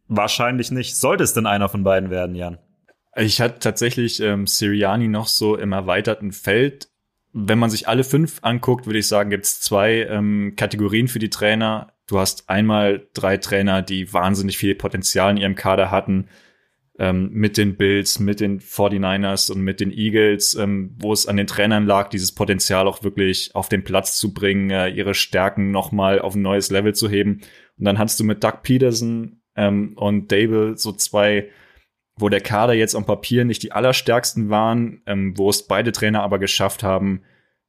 Wahrscheinlich nicht. Sollte es denn einer von beiden werden, Jan? Ich hatte tatsächlich ähm, Siriani noch so im erweiterten Feld. Wenn man sich alle fünf anguckt, würde ich sagen, gibt es zwei ähm, Kategorien für die Trainer. Du hast einmal drei Trainer, die wahnsinnig viel Potenzial in ihrem Kader hatten, ähm, mit den Bills, mit den 49ers und mit den Eagles, ähm, wo es an den Trainern lag, dieses Potenzial auch wirklich auf den Platz zu bringen, äh, ihre Stärken nochmal auf ein neues Level zu heben. Und dann hast du mit Doug Peterson ähm, und Dable so zwei, wo der Kader jetzt am Papier nicht die allerstärksten waren, ähm, wo es beide Trainer aber geschafft haben,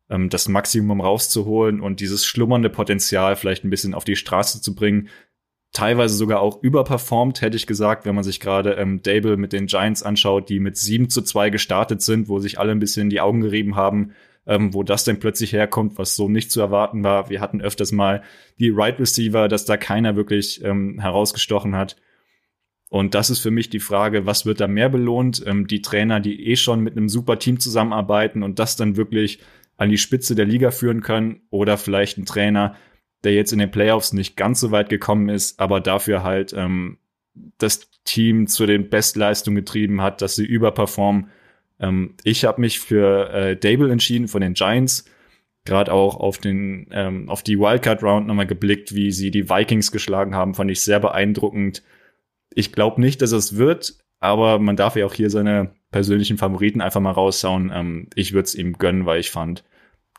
ähm, das Maximum rauszuholen und dieses schlummernde Potenzial vielleicht ein bisschen auf die Straße zu bringen. Teilweise sogar auch überperformt, hätte ich gesagt, wenn man sich gerade ähm, Dable mit den Giants anschaut, die mit 7 zu 2 gestartet sind, wo sich alle ein bisschen die Augen gerieben haben, ähm, wo das denn plötzlich herkommt, was so nicht zu erwarten war. Wir hatten öfters mal die Right Receiver, dass da keiner wirklich ähm, herausgestochen hat. Und das ist für mich die Frage, was wird da mehr belohnt? Ähm, die Trainer, die eh schon mit einem super Team zusammenarbeiten und das dann wirklich an die Spitze der Liga führen können oder vielleicht ein Trainer, der jetzt in den Playoffs nicht ganz so weit gekommen ist, aber dafür halt ähm, das Team zu den Bestleistungen getrieben hat, dass sie überperformen ähm, ich habe mich für äh, Dable entschieden von den Giants. Gerade auch auf den ähm, auf die Wildcard Round nochmal geblickt, wie sie die Vikings geschlagen haben, fand ich sehr beeindruckend. Ich glaube nicht, dass es wird, aber man darf ja auch hier seine persönlichen Favoriten einfach mal raushauen. Ähm, ich würde es ihm gönnen, weil ich fand,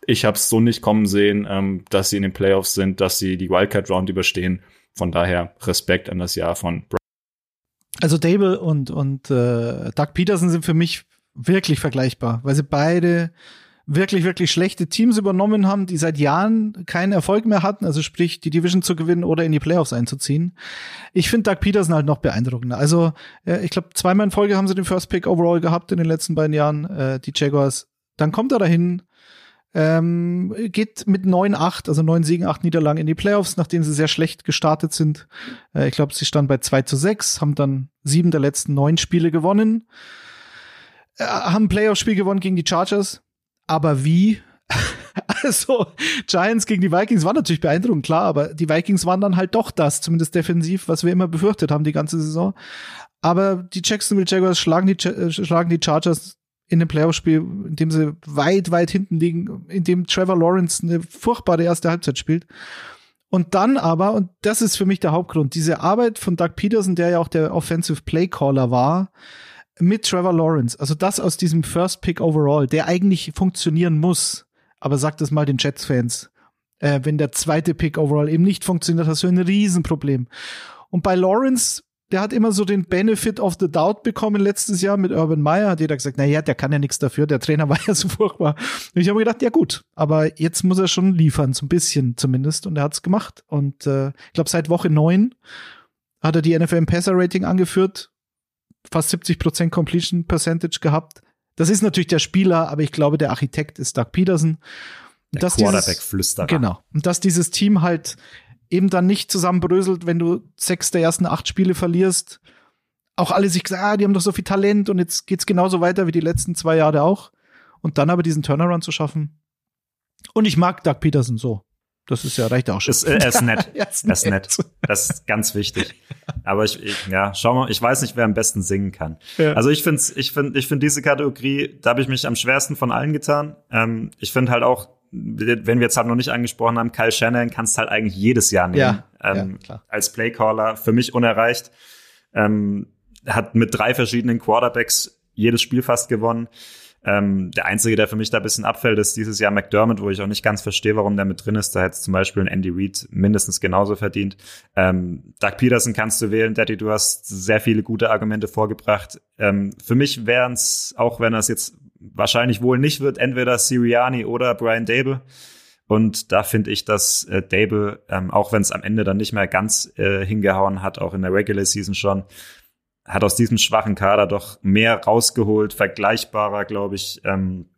ich habe es so nicht kommen sehen, ähm, dass sie in den Playoffs sind, dass sie die Wildcard Round überstehen. Von daher Respekt an das Jahr von. Brian. Also Dable und und äh, Doug Peterson sind für mich wirklich vergleichbar, weil sie beide wirklich, wirklich schlechte Teams übernommen haben, die seit Jahren keinen Erfolg mehr hatten, also sprich, die Division zu gewinnen oder in die Playoffs einzuziehen. Ich finde Doug Peterson halt noch beeindruckender. Also, äh, ich glaube, zweimal in Folge haben sie den First Pick overall gehabt in den letzten beiden Jahren, äh, die Jaguars. Dann kommt er dahin, ähm, geht mit 9-8, also 9 Siegen, 8 Niederlagen in die Playoffs, nachdem sie sehr schlecht gestartet sind. Äh, ich glaube, sie standen bei 2 zu 6, haben dann sieben der letzten neun Spiele gewonnen. Äh, haben ein Playoff-Spiel gewonnen gegen die Chargers. Aber wie? also, Giants gegen die Vikings war natürlich beeindruckend, klar, aber die Vikings waren dann halt doch das, zumindest defensiv, was wir immer befürchtet haben die ganze Saison. Aber die Jacksonville Jaguars schlagen die, äh, schlagen die Chargers in dem Playoff-Spiel, in dem sie weit, weit hinten liegen, in dem Trevor Lawrence eine furchtbare erste Halbzeit spielt. Und dann aber, und das ist für mich der Hauptgrund, diese Arbeit von Doug Peterson, der ja auch der Offensive Play Caller war, mit Trevor Lawrence, also das aus diesem First Pick Overall, der eigentlich funktionieren muss, aber sagt es mal den Jets-Fans, äh, wenn der zweite Pick Overall eben nicht funktioniert, hast du ein Riesenproblem. Und bei Lawrence, der hat immer so den Benefit of the Doubt bekommen letztes Jahr mit Urban Meyer, hat jeder gesagt, na ja, der kann ja nichts dafür, der Trainer war ja so furchtbar. Und ich habe gedacht, ja gut, aber jetzt muss er schon liefern, so ein bisschen zumindest, und er hat's gemacht. Und äh, ich glaube, seit Woche neun hat er die NFL Passer Rating angeführt fast 70% Completion Percentage gehabt. Das ist natürlich der Spieler, aber ich glaube, der Architekt ist Doug Peterson. Der Quarterback-Flüsterer. Genau. Und dass dieses Team halt eben dann nicht zusammenbröselt, wenn du sechs der ersten acht Spiele verlierst. Auch alle sich gesagt, ah, die haben doch so viel Talent und jetzt geht's genauso weiter wie die letzten zwei Jahre auch. Und dann aber diesen Turnaround zu schaffen. Und ich mag Doug Peterson so. Das ist ja reicht auch schon. Ist, äh, er ist nett. er ist nett. nett. Das ist ganz wichtig. Aber ich, ich, ja, schau mal, ich weiß nicht, wer am besten singen kann. Ja. Also ich finde, ich finde, ich finde diese Kategorie, da habe ich mich am schwersten von allen getan. Ähm, ich finde halt auch, wenn wir jetzt halt noch nicht angesprochen haben, Kyle Shannon kannst halt eigentlich jedes Jahr nehmen. Ja, ähm, ja, klar. Als Playcaller für mich unerreicht. Ähm, hat mit drei verschiedenen Quarterbacks jedes Spiel fast gewonnen. Ähm, der Einzige, der für mich da ein bisschen abfällt, ist dieses Jahr McDermott, wo ich auch nicht ganz verstehe, warum der mit drin ist. Da hätte zum Beispiel ein Andy Reid mindestens genauso verdient. Ähm, Doug Peterson kannst du wählen, Daddy, du hast sehr viele gute Argumente vorgebracht. Ähm, für mich wären es, auch wenn er es jetzt wahrscheinlich wohl nicht wird, entweder Siriani oder Brian Dable. Und da finde ich, dass äh, Dable, ähm, auch wenn es am Ende dann nicht mehr ganz äh, hingehauen hat, auch in der Regular Season schon, hat aus diesem schwachen Kader doch mehr rausgeholt, vergleichbarer, glaube ich, ähm,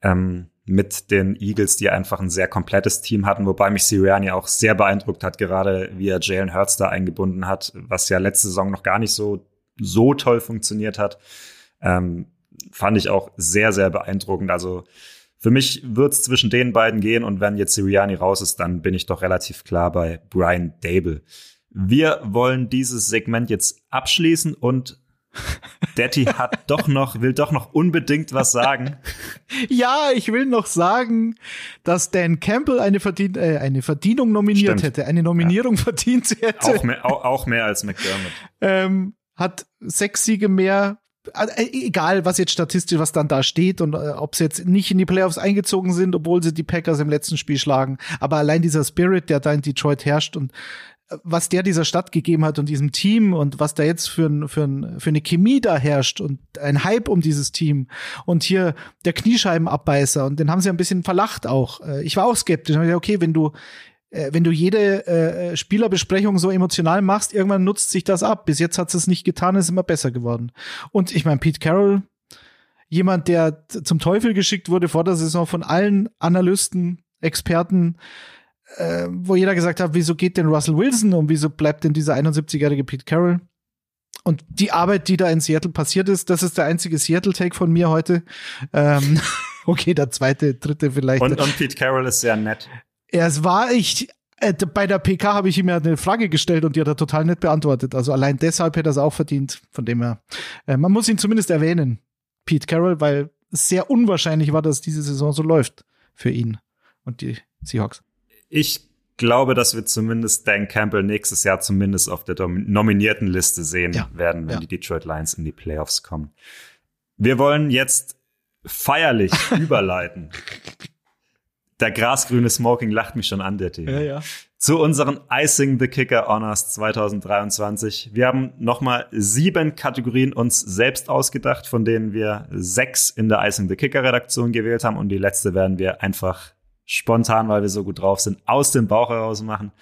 ähm, mit den Eagles, die einfach ein sehr komplettes Team hatten, wobei mich Sirianni auch sehr beeindruckt hat, gerade wie er Jalen Hurts da eingebunden hat, was ja letzte Saison noch gar nicht so, so toll funktioniert hat. Ähm, fand ich auch sehr, sehr beeindruckend. Also für mich wird es zwischen den beiden gehen und wenn jetzt Sirianni raus ist, dann bin ich doch relativ klar bei Brian Dable. Wir wollen dieses Segment jetzt abschließen und Daddy hat doch noch, will doch noch unbedingt was sagen. Ja, ich will noch sagen, dass Dan Campbell eine, Verdien äh, eine Verdienung nominiert Stimmt. hätte, eine Nominierung ja. verdient hätte. Auch mehr, auch, auch mehr als McDermott. Ähm, hat sechs Siege mehr, egal was jetzt statistisch, was dann da steht und äh, ob sie jetzt nicht in die Playoffs eingezogen sind, obwohl sie die Packers im letzten Spiel schlagen. Aber allein dieser Spirit, der da in Detroit herrscht und was der dieser Stadt gegeben hat und diesem Team und was da jetzt für, ein, für, ein, für eine Chemie da herrscht und ein Hype um dieses Team und hier der Kniescheibenabbeißer und den haben sie ein bisschen verlacht auch. Äh, ich war auch skeptisch. Okay, wenn du äh, wenn du jede äh, Spielerbesprechung so emotional machst, irgendwann nutzt sich das ab. Bis jetzt hat es nicht getan, ist immer besser geworden. Und ich meine, Pete Carroll, jemand, der zum Teufel geschickt wurde vor der Saison von allen Analysten, Experten, äh, wo jeder gesagt hat, wieso geht denn Russell Wilson und wieso bleibt denn dieser 71-jährige Pete Carroll? Und die Arbeit, die da in Seattle passiert ist, das ist der einzige Seattle-Take von mir heute. Ähm, okay, der zweite, dritte vielleicht. Und, und Pete Carroll ist sehr nett. Ja, es war ich, äh, bei der PK habe ich ihm ja eine Frage gestellt und die hat er total nett beantwortet. Also allein deshalb hätte er es auch verdient, von dem her. Äh, man muss ihn zumindest erwähnen, Pete Carroll, weil es sehr unwahrscheinlich war, dass diese Saison so läuft für ihn und die Seahawks ich glaube, dass wir zumindest Dan Campbell nächstes Jahr zumindest auf der nominierten Liste sehen ja. werden, wenn ja. die Detroit Lions in die Playoffs kommen. Wir wollen jetzt feierlich überleiten. Der grasgrüne Smoking lacht mich schon an, der Tee. Ja, ja. Zu unseren Icing the Kicker Honors 2023. Wir haben nochmal sieben Kategorien uns selbst ausgedacht, von denen wir sechs in der Icing the Kicker Redaktion gewählt haben und die letzte werden wir einfach spontan, weil wir so gut drauf sind, aus dem Bauch heraus machen.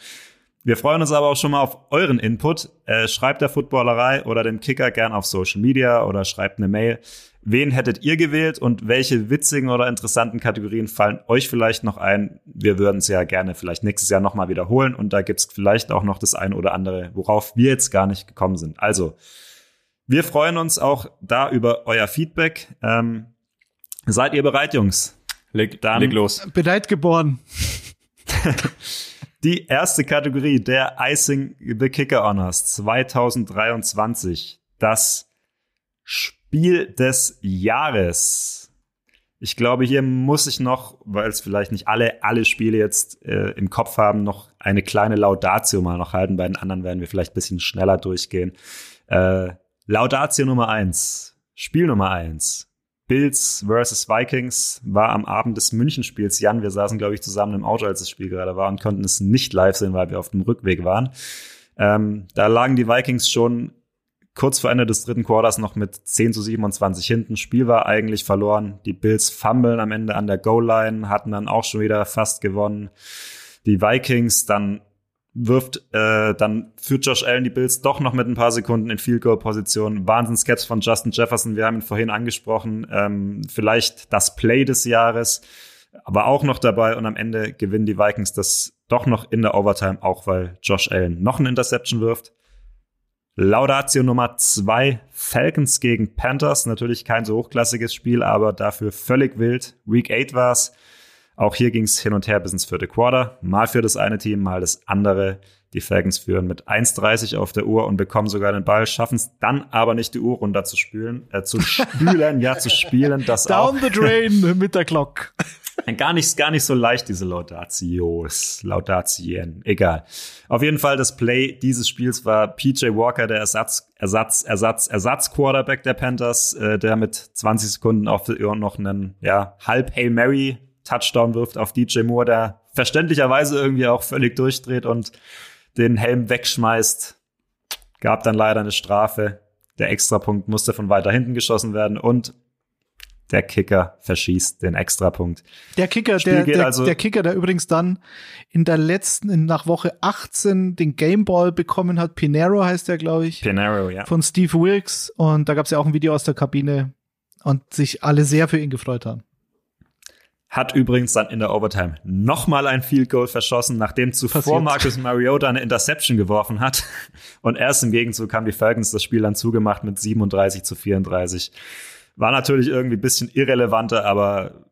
Wir freuen uns aber auch schon mal auf euren Input. Äh, schreibt der Footballerei oder dem Kicker gern auf Social Media oder schreibt eine Mail. Wen hättet ihr gewählt und welche witzigen oder interessanten Kategorien fallen euch vielleicht noch ein? Wir würden es ja gerne vielleicht nächstes Jahr nochmal wiederholen und da gibt's vielleicht auch noch das eine oder andere, worauf wir jetzt gar nicht gekommen sind. Also, wir freuen uns auch da über euer Feedback. Ähm, seid ihr bereit, Jungs? Leg, Dann leg los. Bereit geboren. Die erste Kategorie der Icing the Kicker Honors 2023. Das Spiel des Jahres. Ich glaube, hier muss ich noch, weil es vielleicht nicht alle, alle Spiele jetzt äh, im Kopf haben, noch eine kleine Laudatio mal noch halten. Bei den anderen werden wir vielleicht ein bisschen schneller durchgehen. Äh, Laudatio Nummer eins. Spiel Nummer eins. Bills versus Vikings war am Abend des Münchenspiels. Jan, wir saßen, glaube ich, zusammen im Auto, als das Spiel gerade war und konnten es nicht live sehen, weil wir auf dem Rückweg waren. Ähm, da lagen die Vikings schon kurz vor Ende des dritten Quarters noch mit 10 zu 27 hinten. Spiel war eigentlich verloren. Die Bills fummeln am Ende an der Goal-Line, hatten dann auch schon wieder fast gewonnen. Die Vikings dann wirft, äh, dann führt Josh Allen die Bills doch noch mit ein paar Sekunden in Field Goal Position. Wahnsinns-Catch von Justin Jefferson, wir haben ihn vorhin angesprochen. Ähm, vielleicht das Play des Jahres, aber auch noch dabei und am Ende gewinnen die Vikings das doch noch in der Overtime, auch weil Josh Allen noch eine Interception wirft. Laudatio Nummer zwei, Falcons gegen Panthers. Natürlich kein so hochklassiges Spiel, aber dafür völlig wild. Week 8 war's. Auch hier ging es hin und her bis ins vierte Quarter. Mal für das eine Team, mal das andere. Die Falcons führen mit 1,30 auf der Uhr und bekommen sogar den Ball, schaffen es dann aber nicht die Uhr runter zu spülen, äh, zu spülen, ja, zu spielen. Das Down auch. the drain mit der Glock. Gar nicht, gar nicht so leicht, diese Laudatios, Laudatien, egal. Auf jeden Fall, das Play dieses Spiels war PJ Walker, der Ersatz, Ersatz, Ersatz, Ersatz-Quarterback der Panthers, äh, der mit 20 Sekunden auf der noch einen, ja, halb Hail Mary Touchdown wirft auf DJ Moore, der verständlicherweise irgendwie auch völlig durchdreht und den Helm wegschmeißt. Gab dann leider eine Strafe. Der Extrapunkt musste von weiter hinten geschossen werden und der Kicker verschießt den Extrapunkt. Der Kicker, der, der, also der Kicker, der übrigens dann in der letzten, in, nach Woche 18 den Gameball bekommen hat, Pinero heißt der, glaube ich. Pinero, ja. Von Steve Wilkes. Und da gab es ja auch ein Video aus der Kabine und sich alle sehr für ihn gefreut haben. Hat übrigens dann in der Overtime nochmal ein Field Goal verschossen, nachdem zuvor Passiert. Marcus Mariota eine Interception geworfen hat. Und erst im Gegenzug haben die Falcons das Spiel dann zugemacht mit 37 zu 34. War natürlich irgendwie ein bisschen irrelevanter, aber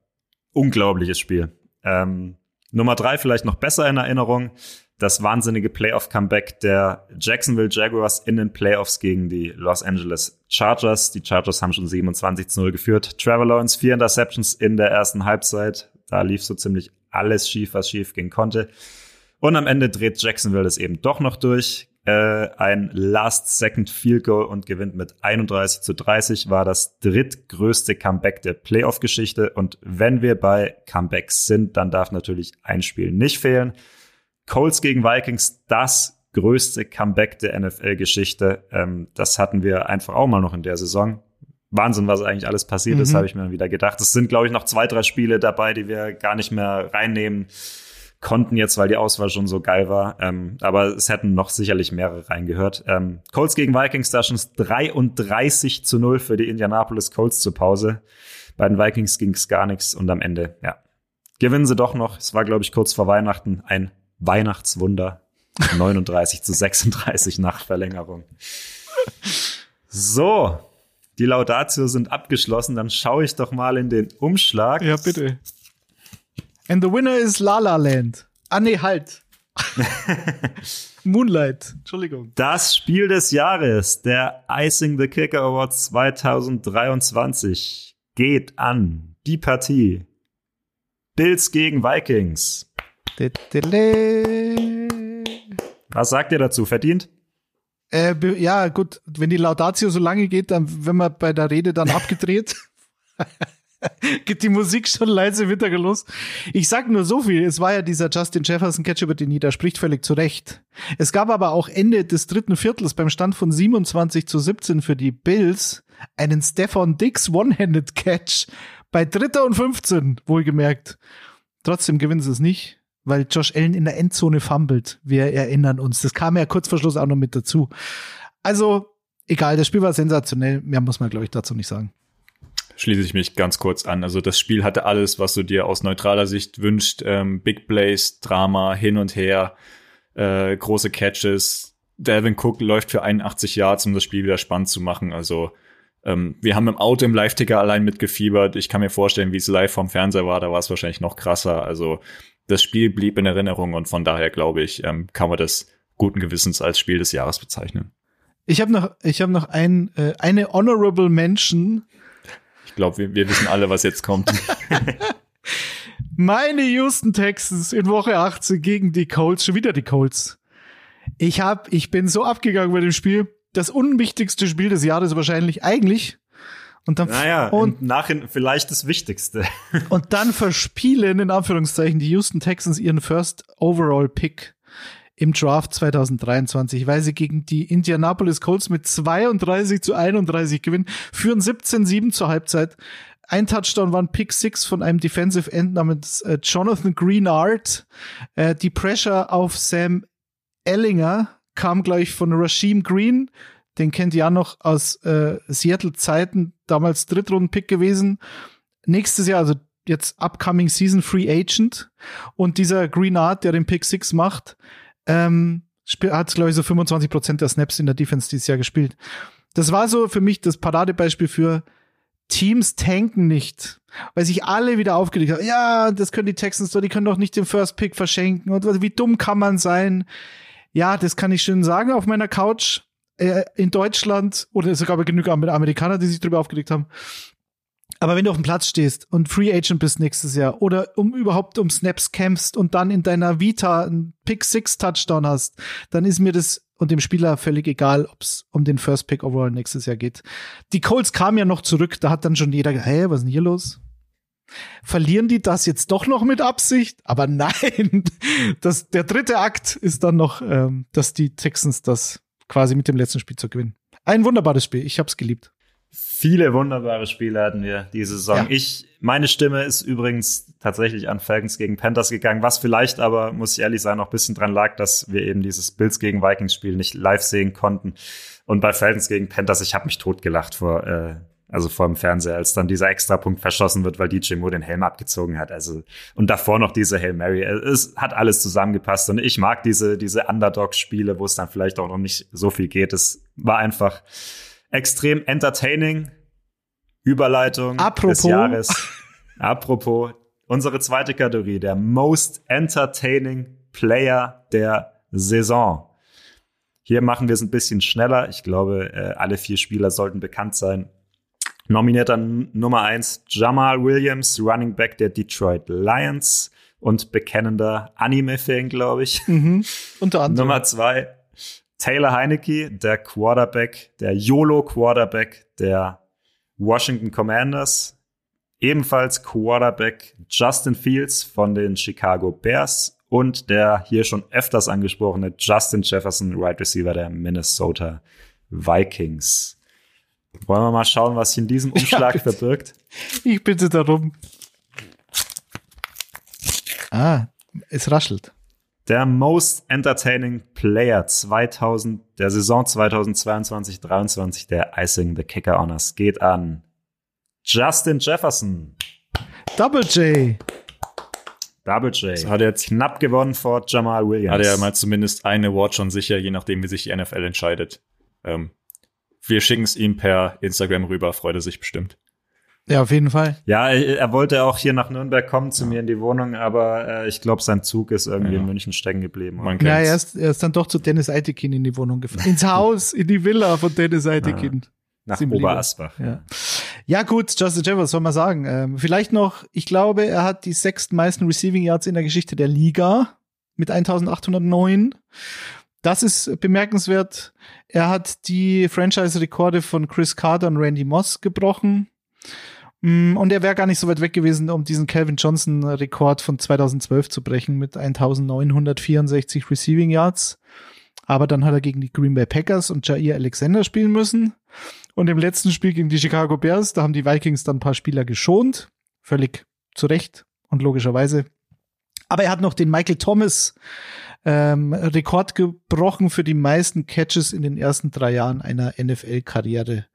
unglaubliches Spiel. Ähm, Nummer drei vielleicht noch besser in Erinnerung. Das wahnsinnige Playoff-Comeback der Jacksonville Jaguars in den Playoffs gegen die Los Angeles Chargers. Die Chargers haben schon 27 zu 0 geführt. Trevor Lawrence vier Interceptions in der ersten Halbzeit. Da lief so ziemlich alles schief, was schief gehen konnte. Und am Ende dreht Jacksonville das eben doch noch durch, äh, ein Last-Second Field Goal und gewinnt mit 31 zu 30, war das drittgrößte Comeback der Playoff-Geschichte. Und wenn wir bei Comebacks sind, dann darf natürlich ein Spiel nicht fehlen. Colts gegen Vikings, das größte Comeback der NFL-Geschichte. Ähm, das hatten wir einfach auch mal noch in der Saison. Wahnsinn, was eigentlich alles passiert mhm. ist, habe ich mir wieder gedacht. Es sind, glaube ich, noch zwei, drei Spiele dabei, die wir gar nicht mehr reinnehmen konnten jetzt, weil die Auswahl schon so geil war. Ähm, aber es hätten noch sicherlich mehrere reingehört. Ähm, Colts gegen Vikings, da schon 33 zu 0 für die Indianapolis Colts zur Pause. Bei den Vikings ging es gar nichts und am Ende, ja, gewinnen sie doch noch. Es war, glaube ich, kurz vor Weihnachten ein Weihnachtswunder. 39 zu 36 nach Verlängerung. So, die Laudatio sind abgeschlossen. Dann schaue ich doch mal in den Umschlag. Ja, bitte. And the winner is La La Land. Ah, nee, halt. Moonlight. Entschuldigung. Das Spiel des Jahres, der Icing the Kicker Awards 2023, geht an die Partie Bills gegen Vikings. Was sagt ihr dazu? Verdient? Äh, ja, gut, wenn die Laudatio so lange geht, dann wenn man bei der Rede dann abgedreht. geht die Musik schon leise im Hintergrund los. Ich sag nur so viel, es war ja dieser Justin Jefferson Catch, über den jeder spricht völlig zu Recht. Es gab aber auch Ende des dritten Viertels beim Stand von 27 zu 17 für die Bills einen Stefan Dix One-Handed Catch bei dritter und 15, wohlgemerkt. Trotzdem gewinnen sie es nicht, weil Josh Allen in der Endzone fummelt. Wir erinnern uns. Das kam ja kurz vor Schluss auch noch mit dazu. Also, egal, das Spiel war sensationell. Mehr muss man, glaube ich, dazu nicht sagen schließe ich mich ganz kurz an. Also das Spiel hatte alles, was du dir aus neutraler Sicht wünscht. Ähm, Big Plays, Drama, hin und her, äh, große Catches. Delvin Cook läuft für 81 Yards, um das Spiel wieder spannend zu machen. Also ähm, wir haben im Auto im Live-Ticker allein mitgefiebert. Ich kann mir vorstellen, wie es live vom Fernseher war. Da war es wahrscheinlich noch krasser. Also das Spiel blieb in Erinnerung und von daher glaube ich, ähm, kann man das guten Gewissens als Spiel des Jahres bezeichnen. Ich habe noch, ich habe noch ein, äh, eine honorable Mention glaube, wir, wir wissen alle, was jetzt kommt. Meine Houston Texans in Woche 18 gegen die Colts, schon wieder die Colts. Ich hab, ich bin so abgegangen bei dem Spiel. Das unwichtigste Spiel des Jahres wahrscheinlich eigentlich. Und dann naja, und nachhin vielleicht das Wichtigste. und dann verspielen in Anführungszeichen die Houston Texans ihren First Overall Pick im Draft 2023, weil sie gegen die Indianapolis Colts mit 32 zu 31 gewinnen, führen 17-7 zur Halbzeit. Ein Touchdown war ein Pick Six von einem Defensive End namens äh, Jonathan Greenard. Äh, die Pressure auf Sam Ellinger kam gleich von Rasheem Green. Den kennt ihr ja noch aus äh, Seattle-Zeiten, damals Drittrunden-Pick gewesen. Nächstes Jahr, also jetzt upcoming Season Free Agent. Und dieser Greenard, der den Pick Six macht, ähm, hat, glaube ich, so 25 Prozent der Snaps in der Defense dieses Jahr gespielt. Das war so für mich das Paradebeispiel für Teams tanken nicht, weil sich alle wieder aufgeregt haben. Ja, das können die Texans doch, die können doch nicht den First Pick verschenken und wie dumm kann man sein? Ja, das kann ich schön sagen auf meiner Couch äh, in Deutschland oder sogar bei genügend Amerikaner, die sich darüber aufgeregt haben. Aber wenn du auf dem Platz stehst und Free Agent bist nächstes Jahr oder um überhaupt um Snaps kämpfst und dann in deiner Vita einen Pick Six Touchdown hast, dann ist mir das und dem Spieler völlig egal, ob es um den First Pick Overall nächstes Jahr geht. Die Colts kamen ja noch zurück, da hat dann schon jeder, hä, was ist denn hier los? Verlieren die das jetzt doch noch mit Absicht? Aber nein, das, der dritte Akt ist dann noch, ähm, dass die Texans das quasi mit dem letzten Spiel zu gewinnen. Ein wunderbares Spiel, ich hab's geliebt. Viele wunderbare Spiele hatten wir diese Saison. Ja. Ich, meine Stimme ist übrigens tatsächlich an Falcons gegen Panthers gegangen, was vielleicht aber, muss ich ehrlich sein, noch ein bisschen dran lag, dass wir eben dieses Bills gegen Vikings Spiel nicht live sehen konnten. Und bei Falcons gegen Panthers, ich habe mich totgelacht vor, äh, also vor dem Fernseher, als dann dieser Extrapunkt verschossen wird, weil DJ Moore den Helm abgezogen hat. Also, und davor noch diese Hail Mary. Es hat alles zusammengepasst. Und ich mag diese, diese Underdog-Spiele, wo es dann vielleicht auch noch nicht so viel geht. Es war einfach, extrem entertaining. Überleitung Apropos. des Jahres. Apropos, unsere zweite Kategorie, der Most Entertaining Player der Saison. Hier machen wir es ein bisschen schneller. Ich glaube, äh, alle vier Spieler sollten bekannt sein. Nominierter Nummer eins Jamal Williams, Running Back der Detroit Lions und bekennender Anime-Fan, glaube ich. Mhm, unter anderem. Nummer zwei Taylor Heineke, der Quarterback, der YOLO-Quarterback der Washington Commanders. Ebenfalls Quarterback Justin Fields von den Chicago Bears und der hier schon öfters angesprochene Justin Jefferson, Wide Receiver der Minnesota Vikings. Wollen wir mal schauen, was sich in diesem Umschlag ja, verbirgt? Ich bitte darum. Ah, es raschelt. Der Most Entertaining Player 2000, der Saison 2022-23 der Icing the Kicker Honors geht an Justin Jefferson. Double J. Double J. Das hat er jetzt knapp gewonnen vor Jamal Williams. Hat er mal zumindest eine Award schon sicher, je nachdem, wie sich die NFL entscheidet. Ähm, wir schicken es ihm per Instagram rüber, freut er sich bestimmt. Ja, auf jeden Fall. Ja, er wollte auch hier nach Nürnberg kommen zu ja. mir in die Wohnung, aber äh, ich glaube, sein Zug ist irgendwie ja. in München stecken geblieben. Man ja, er ist, er ist dann doch zu Dennis Eitekin in die Wohnung gefahren. Ins Haus, in die Villa von Dennis Eitekin. Ja. Nach Oberasbach. Ja. ja, gut, Justin Jefferson, soll man sagen. Ähm, vielleicht noch, ich glaube, er hat die sechstmeisten Receiving Yards in der Geschichte der Liga mit 1809. Das ist bemerkenswert. Er hat die Franchise-Rekorde von Chris Carter und Randy Moss gebrochen. Mm, und er wäre gar nicht so weit weg gewesen, um diesen Calvin Johnson-Rekord von 2012 zu brechen mit 1964 Receiving Yards. Aber dann hat er gegen die Green Bay Packers und Jair Alexander spielen müssen. Und im letzten Spiel gegen die Chicago Bears, da haben die Vikings dann ein paar Spieler geschont. Völlig zu Recht und logischerweise. Aber er hat noch den Michael Thomas ähm, Rekord gebrochen für die meisten Catches in den ersten drei Jahren einer NFL-Karriere.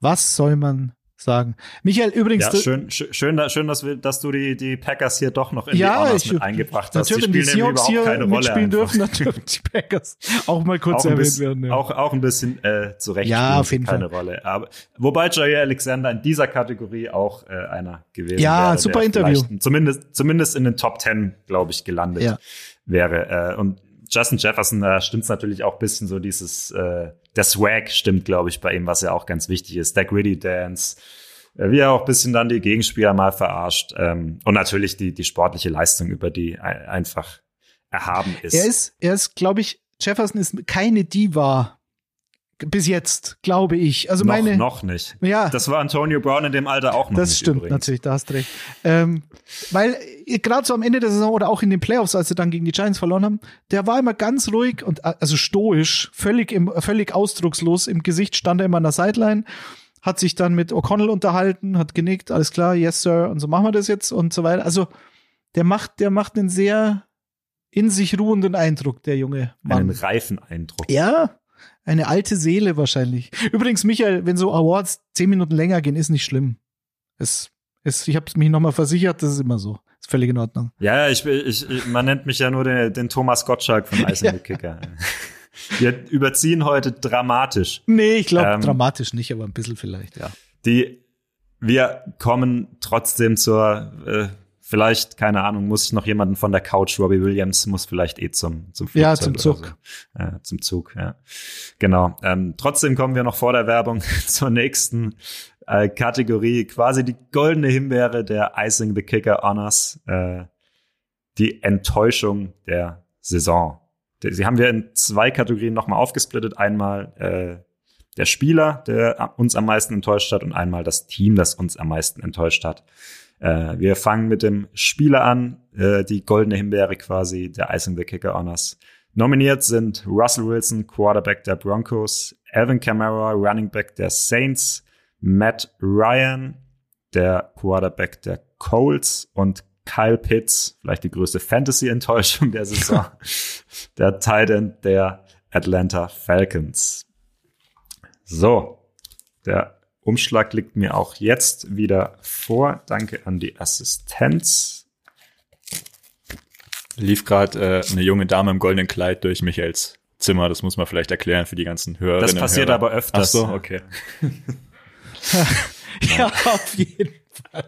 Was soll man sagen. Michael, übrigens. Ja, schön, schön, schön, dass, wir, dass du die, die Packers hier doch noch in ja, die Honors ich, mit eingebracht hast. Natürlich, die spielen die Seahawks hier keine Rolle mitspielen einfach. dürfen natürlich die Packers auch mal kurz auch erwähnt bisschen, werden. Ja. Auch, auch ein bisschen äh, zurecht ja, auf jeden keine Fall. Rolle. Aber, wobei Jair Alexander in dieser Kategorie auch äh, einer gewesen ja, wäre. super Interview. Zumindest, zumindest in den Top Ten, glaube ich, gelandet ja. wäre. Äh, und Justin Jefferson, da stimmt natürlich auch bisschen so dieses, äh, der Swag stimmt, glaube ich, bei ihm, was ja auch ganz wichtig ist. Der Gritty Dance, äh, wie er auch bisschen dann die Gegenspieler mal verarscht. Ähm, und natürlich die, die sportliche Leistung, über die einfach erhaben ist. Er ist, er ist, glaube ich, Jefferson ist keine Diva. Bis jetzt, glaube ich. Also noch, meine. Noch nicht. Ja. Das war Antonio Brown in dem Alter auch noch das nicht. Das stimmt übrigens. natürlich, da hast recht. Ähm, weil äh, gerade so am Ende der Saison oder auch in den Playoffs, als sie dann gegen die Giants verloren haben, der war immer ganz ruhig und äh, also stoisch, völlig im, völlig ausdruckslos. Im Gesicht stand er immer an der Sideline hat sich dann mit O'Connell unterhalten, hat genickt, alles klar, yes, sir, und so machen wir das jetzt und so weiter. Also, der macht, der macht einen sehr in sich ruhenden Eindruck, der junge Mann. Einen reifen Eindruck. Ja, eine alte Seele wahrscheinlich. Übrigens, Michael, wenn so Awards zehn Minuten länger gehen, ist nicht schlimm. Es, es, ich habe mich nochmal versichert, das ist immer so. Ist völlig in Ordnung. Ja, ich, ich, man nennt mich ja nur den, den Thomas Gottschalk von Eis ja. Kicker. Wir überziehen heute dramatisch. Nee, ich glaube ähm, dramatisch nicht, aber ein bisschen vielleicht, ja. Die, wir kommen trotzdem zur, äh, vielleicht, keine Ahnung, muss ich noch jemanden von der Couch, Robbie Williams, muss vielleicht eh zum, zum Flugzeug Ja, zum Zug. So. Ja, zum Zug, ja. Genau. Ähm, trotzdem kommen wir noch vor der Werbung zur nächsten äh, Kategorie quasi die goldene Himbeere der Icing the Kicker Honors, äh, die Enttäuschung der Saison. Sie haben wir in zwei Kategorien nochmal aufgesplittet. Einmal äh, der Spieler, der uns am meisten enttäuscht hat, und einmal das Team, das uns am meisten enttäuscht hat. Äh, wir fangen mit dem Spieler an, äh, die goldene Himbeere quasi der Icing the Kicker Honors. Nominiert sind Russell Wilson, Quarterback der Broncos, Alvin Kamara, Running Back der Saints, Matt Ryan, der Quarterback der Colts und Kyle Pitts, vielleicht die größte Fantasy-Enttäuschung der Saison, der Titan der Atlanta Falcons. So, der Umschlag liegt mir auch jetzt wieder vor. Danke an die Assistenz. Lief gerade äh, eine junge Dame im goldenen Kleid durch Michaels Zimmer. Das muss man vielleicht erklären für die ganzen Hörer. Das passiert Hörer. aber öfters. Ach so, okay. ja, auf jeden Fall.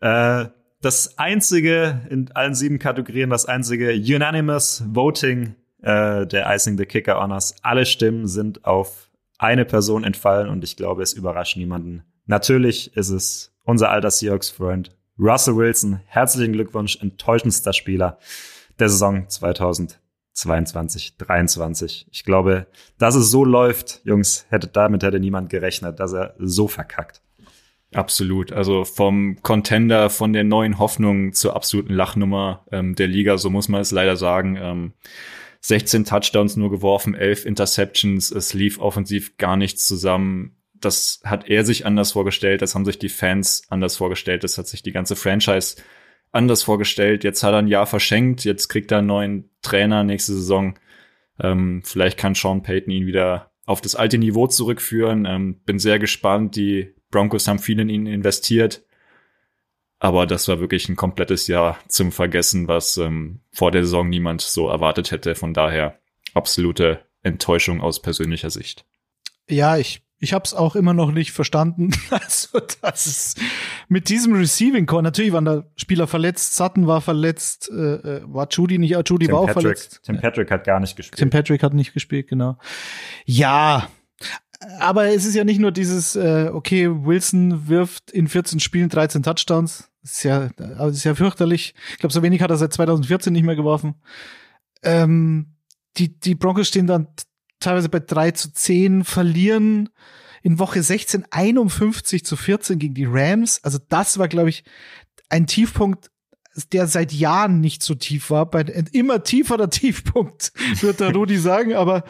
Äh, das einzige in allen sieben Kategorien, das einzige Unanimous Voting äh, der Icing the Kicker Honors. Alle Stimmen sind auf eine Person entfallen und ich glaube, es überrascht niemanden. Natürlich ist es unser alter Seahawks-Freund Russell Wilson. Herzlichen Glückwunsch, enttäuschendster Spieler der Saison 2022, 23. Ich glaube, dass es so läuft, Jungs, hätte damit hätte niemand gerechnet, dass er so verkackt. Absolut. Also vom Contender, von der neuen Hoffnung zur absoluten Lachnummer ähm, der Liga, so muss man es leider sagen. Ähm, 16 Touchdowns nur geworfen, 11 Interceptions, es lief offensiv gar nichts zusammen. Das hat er sich anders vorgestellt, das haben sich die Fans anders vorgestellt, das hat sich die ganze Franchise anders vorgestellt. Jetzt hat er ein Jahr verschenkt, jetzt kriegt er einen neuen Trainer nächste Saison. Ähm, vielleicht kann Sean Payton ihn wieder auf das alte Niveau zurückführen. Ähm, bin sehr gespannt. Die Broncos haben viel in ihn investiert. Aber das war wirklich ein komplettes Jahr zum Vergessen, was ähm, vor der Saison niemand so erwartet hätte. Von daher absolute Enttäuschung aus persönlicher Sicht. Ja, ich ich habe es auch immer noch nicht verstanden. Also, das ist mit diesem Receiving Core, natürlich waren da Spieler verletzt, Sutton war verletzt, äh, äh war Judy nicht, Judy Tim war auch Patrick, verletzt. Tim Patrick hat gar nicht gespielt. Tim Patrick hat nicht gespielt, genau. Ja, aber es ist ja nicht nur dieses, äh, okay, Wilson wirft in 14 Spielen 13 Touchdowns. Ist ja, ist ja fürchterlich. Ich glaube, so wenig hat er seit 2014 nicht mehr geworfen. Ähm, die, die Broncos stehen dann teilweise bei 3 zu 10, verlieren in Woche 16 51 zu 14 gegen die Rams. Also das war, glaube ich, ein Tiefpunkt, der seit Jahren nicht so tief war. Bei, immer tieferer Tiefpunkt, wird der Rudi sagen, aber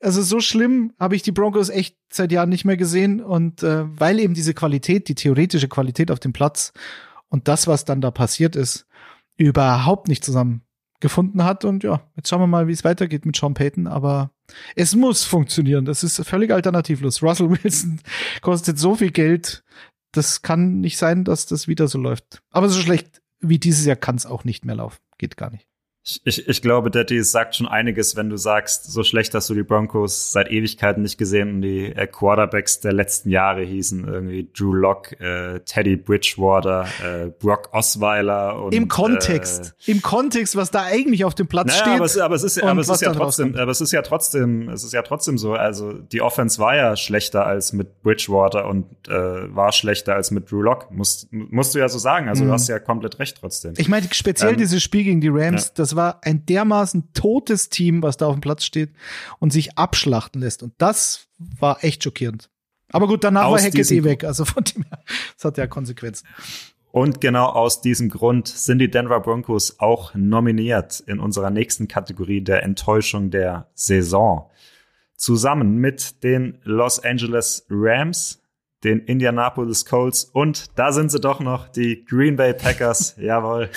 also so schlimm habe ich die Broncos echt seit Jahren nicht mehr gesehen und äh, weil eben diese Qualität, die theoretische Qualität auf dem Platz und das, was dann da passiert ist, überhaupt nicht zusammengefunden hat und ja, jetzt schauen wir mal, wie es weitergeht mit Sean Payton, aber es muss funktionieren. Das ist völlig alternativlos. Russell Wilson kostet so viel Geld, das kann nicht sein, dass das wieder so läuft. Aber so schlecht wie dieses Jahr kann es auch nicht mehr laufen. Geht gar nicht. Ich, ich glaube, Daddy sagt schon einiges, wenn du sagst, so schlecht hast du die Broncos seit Ewigkeiten nicht gesehen und die äh, Quarterbacks der letzten Jahre hießen irgendwie Drew Lock, äh, Teddy Bridgewater, äh, Brock Osweiler und im Kontext, äh, im Kontext, was da eigentlich auf dem Platz naja, steht. Aber es, aber es ist, aber es ist ja trotzdem, aber es ist ja trotzdem, es ist ja trotzdem so. Also die Offense war ja schlechter als mit Bridgewater und äh, war schlechter als mit Drew Lock. Musst, musst du ja so sagen. Also mhm. du hast ja komplett recht trotzdem. Ich meine speziell ähm, dieses Spiel gegen die Rams, ja. das war ein dermaßen totes Team, was da auf dem Platz steht und sich abschlachten lässt. Und das war echt schockierend. Aber gut, danach aus war Hackett eh weg. Also von dem her, das hat ja Konsequenzen. Und genau aus diesem Grund sind die Denver Broncos auch nominiert in unserer nächsten Kategorie der Enttäuschung der Saison. Zusammen mit den Los Angeles Rams, den Indianapolis Colts und da sind sie doch noch, die Green Bay Packers. Jawohl.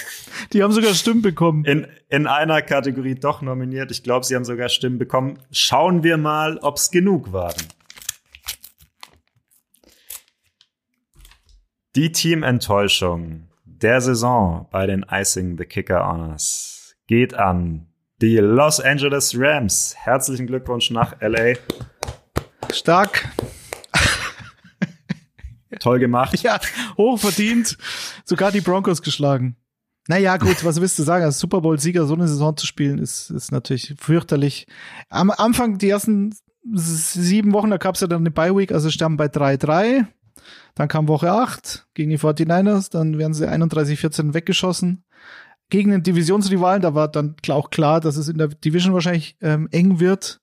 Die haben sogar Stimmen bekommen. In, in einer Kategorie doch nominiert. Ich glaube, sie haben sogar Stimmen bekommen. Schauen wir mal, ob es genug waren. Die Teamenttäuschung der Saison bei den Icing the Kicker Honors geht an die Los Angeles Rams. Herzlichen Glückwunsch nach LA. Stark. Toll gemacht. Ja, hochverdient. Sogar die Broncos geschlagen. Naja, gut, was willst du sagen? Als Super Bowl-Sieger so eine Saison zu spielen, ist, ist natürlich fürchterlich. Am Anfang, die ersten sieben Wochen, da gab es ja dann eine Bye-Week, also standen bei 3-3. Dann kam Woche 8 gegen die 49ers, dann werden sie 31-14 weggeschossen. Gegen den Divisionsrivalen, da war dann auch klar, dass es in der Division wahrscheinlich ähm, eng wird.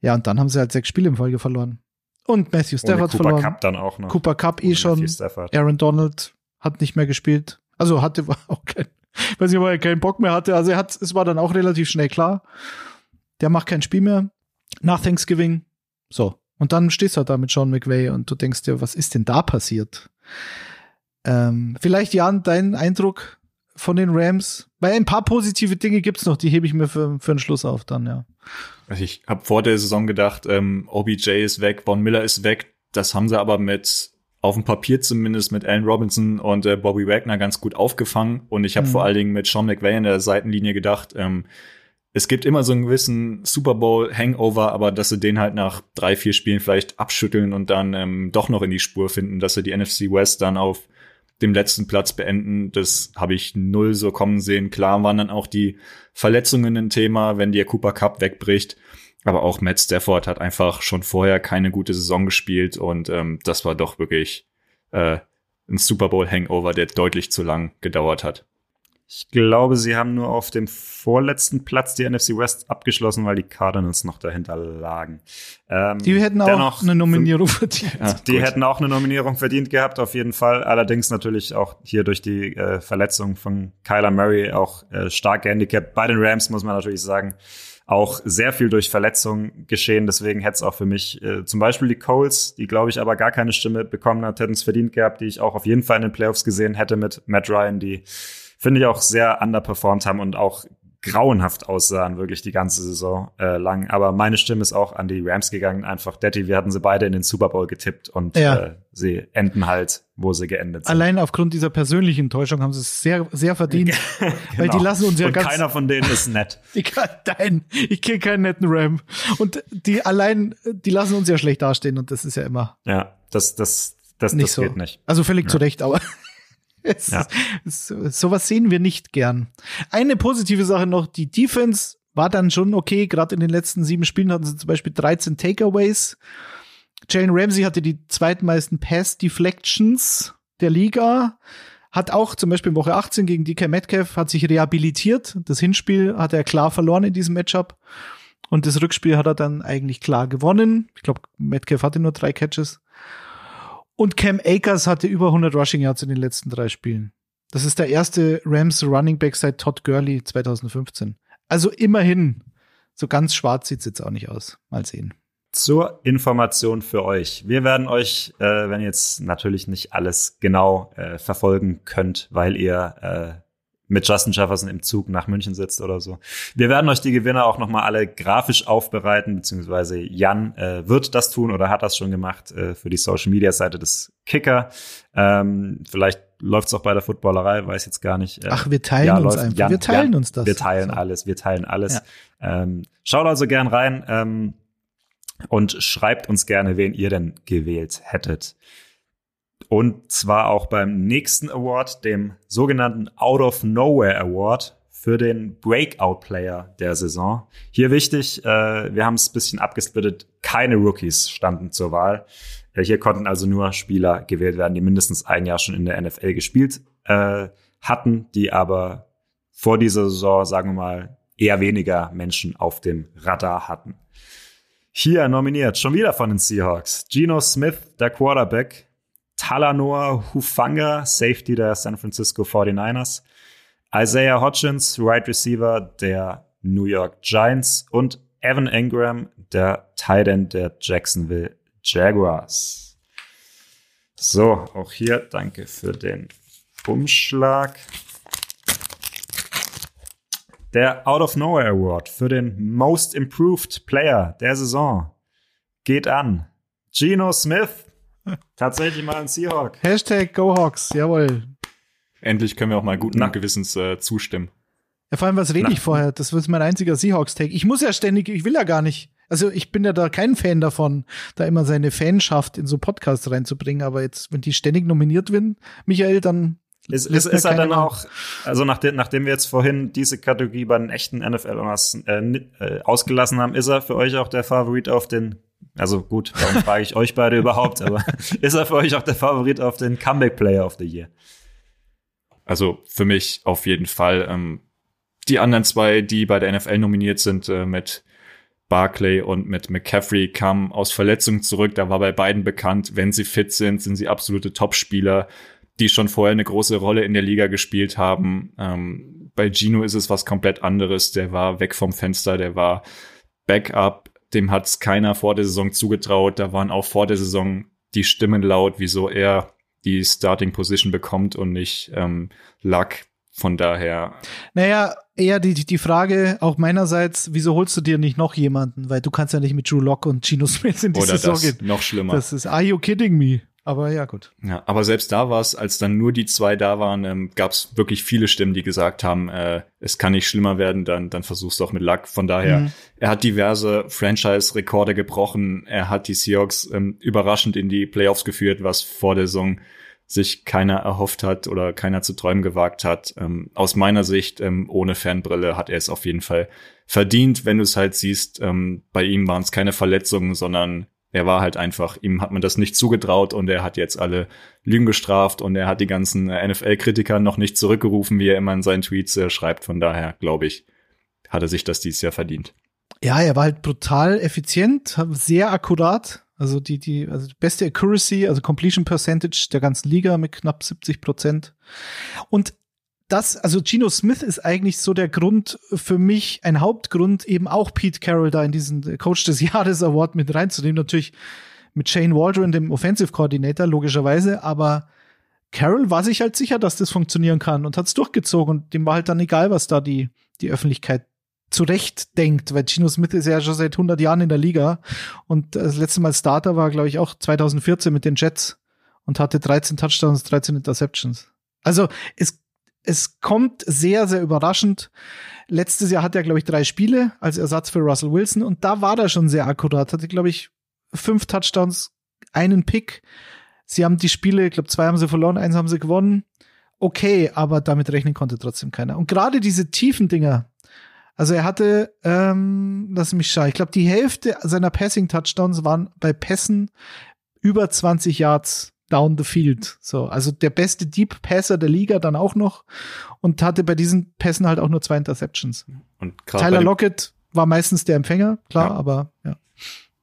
Ja, und dann haben sie halt sechs Spiele in Folge verloren. Und Matthew Stafford Cooper verloren. Cup dann auch noch. Cooper Cup eh schon. Aaron Donald hat nicht mehr gespielt. Also hatte auch kein, weiß nicht, ob er keinen Bock mehr hatte. Also er hat, es war dann auch relativ schnell klar. Der macht kein Spiel mehr nach Thanksgiving. So. Und dann stehst du halt da mit Sean McVay und du denkst dir, was ist denn da passiert? Ähm, vielleicht, Jan, dein Eindruck von den Rams? Weil ein paar positive Dinge gibt's noch, die hebe ich mir für, für den Schluss auf dann, ja. Also ich habe vor der Saison gedacht, ähm, OBJ ist weg, Von Miller ist weg. Das haben sie aber mit auf dem Papier zumindest mit Allen Robinson und äh, Bobby Wagner ganz gut aufgefangen. Und ich habe Mhm. vor allen Dingen mit Sean McVay in der Seitenlinie gedacht, ähm, es gibt immer so einen gewissen Super Bowl Hangover, aber dass sie den halt nach drei, vier Spielen vielleicht abschütteln und dann ähm, doch noch in die Spur finden, dass sie die NFC West dann auf dem letzten Platz beenden, das habe ich null so kommen sehen. Klar waren dann auch die Verletzungen ein Thema, wenn der Cooper Cup wegbricht. Aber auch Matt Stafford hat einfach schon vorher keine gute Saison gespielt und ähm, das war doch wirklich äh, ein Super Bowl Hangover, der deutlich zu lang gedauert hat. Ich glaube, sie haben nur auf dem vorletzten Platz die NFC West abgeschlossen, weil die Cardinals noch dahinter lagen. Ähm, Die hätten auch eine Nominierung verdient. Ja, Die gut. hätten auch eine Nominierung verdient gehabt, auf jeden Fall. Allerdings natürlich auch hier durch die äh, Verletzung von Kyler Murray auch äh, stark gehandicapt. Bei den Rams muss man natürlich sagen, auch sehr viel durch Verletzungen geschehen. Deswegen hätte es auch für mich äh, zum Beispiel die Coles, die glaube ich aber gar keine Stimme bekommen hat, hätten es verdient gehabt, die ich auch auf jeden Fall in den Playoffs gesehen hätte mit Matt Ryan, die finde ich auch sehr underperformed haben und auch grauenhaft aussahen, wirklich die ganze Saison äh, lang. Aber meine Stimme ist auch an die Rams gegangen. Einfach, Detti, wir hatten sie beide in den Super Bowl getippt und Ja. äh, sie enden halt, wo sie geendet sind. Allein aufgrund dieser persönlichen Enttäuschung haben sie es sehr, sehr verdient. Weil die lassen uns ja und ganz. keiner von denen ist nett. Ich kann, nein, ich kenne keinen netten Ram. Und die allein, die lassen uns ja schlecht dastehen und das ist ja immer Ja, das, das, das, nicht das so. geht nicht. Also völlig zu Recht, aber es, Ja. es, sowas sehen wir nicht gern. Eine positive Sache noch, die Defense war dann schon okay. Gerade in den letzten sieben Spielen hatten sie zum Beispiel 13 Takeaways. Jalen Ramsey hatte die zweitmeisten Pass-Deflections der Liga. Hat auch zum Beispiel in Woche 18 gegen DK Metcalf hat sich rehabilitiert. Das Hinspiel hat er klar verloren in diesem Matchup. Und das Rückspiel hat er dann eigentlich klar gewonnen. Ich glaube, Metcalf hatte nur drei Catches. Und Cam Akers hatte über 100 Rushing Yards in den letzten drei Spielen. Das ist der erste Rams Running Back seit Todd Gurley 2015. Also immerhin. So ganz schwarz sieht's jetzt auch nicht aus. Mal sehen. Zur Information für euch. Wir werden euch, äh, wenn ihr jetzt natürlich nicht alles genau äh, verfolgen könnt, weil ihr äh, mit Justin Jefferson im Zug nach München sitzt oder so. Wir werden euch die Gewinner auch nochmal alle grafisch aufbereiten, beziehungsweise Jan äh, wird das tun oder hat das schon gemacht äh, für die Social Media Seite des Kicker. Ähm, vielleicht läuft's auch bei der Footballerei, weiß jetzt gar nicht. Äh, Ach, wir teilen ja, uns läuft. einfach. Jan- wir teilen Jan, uns das. Wir teilen So. alles, wir teilen alles. Ähm, schaut also gern rein ähm, und schreibt uns gerne, wen ihr denn gewählt hättet. Und zwar auch beim nächsten Award, dem sogenannten Out of Nowhere Award für den Breakout Player der Saison. Hier wichtig, äh, wir haben es ein bisschen abgesplittet, keine Rookies standen zur Wahl. Äh, hier konnten also nur Spieler gewählt werden, die mindestens ein Jahr schon in der NFL gespielt äh, hatten, die aber vor dieser Saison, sagen wir mal, eher weniger Menschen auf dem Radar hatten. Hier nominiert, schon wieder von den Seahawks, Geno Smith, der Quarterback, Talanoa Hufanga, Safety der San Francisco 49ers, Isaiah Hodgins, Right Receiver der New York Giants und Evan Engram, der Tight End der Jacksonville Jaguars. So, auch hier danke für den Umschlag. Der Out of Nowhere Award für den Most Improved Player der Saison geht an Geno Smith. Tatsächlich mal ein Seahawk. Hashtag Go Hawks, jawohl. Endlich können wir auch mal guten Na. Gewissens äh, zustimmen. Ja, vor allem, was rede Na. ich vorher? Das wird mein einziger Seahawks-Take. Ich muss ja ständig, ich will ja gar nicht. Also ich bin ja da kein Fan davon, da immer seine Fanschaft in so Podcasts reinzubringen, aber jetzt, wenn die ständig nominiert werden, Michael, dann Ist, ist, ist er dann auch, also nachdem, nachdem wir jetzt vorhin diese Kategorie bei den echten NFL-Owners äh, äh, ausgelassen haben, ist er für euch auch der Favorit auf den Also gut, warum frage ich euch beide überhaupt? Aber ist er für euch auch der Favorit auf den Comeback Player of the Year? Also für mich auf jeden Fall. Ähm, die anderen zwei, die bei der NFL nominiert sind, äh, mit Barclay und mit McCaffrey kamen aus Verletzungen zurück. Da war bei beiden bekannt, wenn sie fit sind, sind sie absolute Topspieler, die schon vorher eine große Rolle in der Liga gespielt haben. Ähm, bei Gino ist es was komplett anderes. Der war weg vom Fenster, der war Backup. Dem hat es keiner vor der Saison zugetraut. Da waren auch vor der Saison die Stimmen laut, wieso er die Starting Position bekommt und nicht ähm, Luck. Von daher. Naja, eher die, die Frage auch meinerseits, wieso holst du dir nicht noch jemanden? Weil du kannst ja nicht mit Drew Lock und Gino Smith in die Oder Saison das, gehen. noch schlimmer. Das ist, are you kidding me? Aber ja, gut. Ja, aber selbst da war es, als dann nur die zwei da waren, ähm, gab es wirklich viele Stimmen, die gesagt haben, äh, es kann nicht schlimmer werden, dann, dann versuch's doch mit Luck. Von daher, Mhm. er hat diverse Franchise-Rekorde gebrochen. Er hat die Seahawks ähm, überraschend in die Playoffs geführt, was vor der Saison sich keiner erhofft hat oder keiner zu träumen gewagt hat. Ähm, aus meiner Sicht, ähm, ohne Fernbrille, hat er es auf jeden Fall verdient, wenn du es halt siehst. Ähm, bei ihm waren es keine Verletzungen, sondern er war halt einfach, ihm hat man das nicht zugetraut und er hat jetzt alle Lügen gestraft und er hat die ganzen äh, NFL-Kritiker noch nicht zurückgerufen, wie er immer in seinen Tweets äh, schreibt. Von daher, glaube ich, hat er sich das dieses Jahr verdient. Ja, er war halt brutal effizient, sehr akkurat. Also die, die, also die beste Accuracy, also Completion Percentage der ganzen Liga mit knapp 70 Prozent. Und das, also Geno Smith ist eigentlich so der Grund für mich, ein Hauptgrund, eben auch Pete Carroll da in diesen Coach des Jahres Award mit reinzunehmen. Natürlich mit Shane Waldron, dem Offensive Coordinator, logischerweise, aber Carroll war sich halt sicher, dass das funktionieren kann und hat es durchgezogen und dem war halt dann egal, was da die, die Öffentlichkeit zurecht denkt, weil Gino Smith ist ja schon seit 100 Jahren in der Liga und das letzte Mal Starter war, glaube ich, auch 2014 mit den Jets und hatte 13 Touchdowns, 13 Interceptions. Also es, es kommt sehr, sehr überraschend. Letztes Jahr hat er, glaube ich, drei Spiele als Ersatz für Russell Wilson und da war er schon sehr akkurat, hatte, glaube ich, fünf Touchdowns, einen Pick. Sie haben die Spiele, ich glaube, zwei haben sie verloren, eins haben sie gewonnen. Okay, aber damit rechnen konnte trotzdem keiner. Und gerade diese tiefen Dinger, also er hatte, ähm, lass mich schauen, ich glaube, die Hälfte seiner Passing-Touchdowns waren bei Pässen über 20 Yards down the field. So, also der beste Deep Passer der Liga dann auch noch und hatte bei diesen Pässen halt auch nur zwei Interceptions. Und Tyler Lockett war meistens der Empfänger, klar, Ja. aber ja.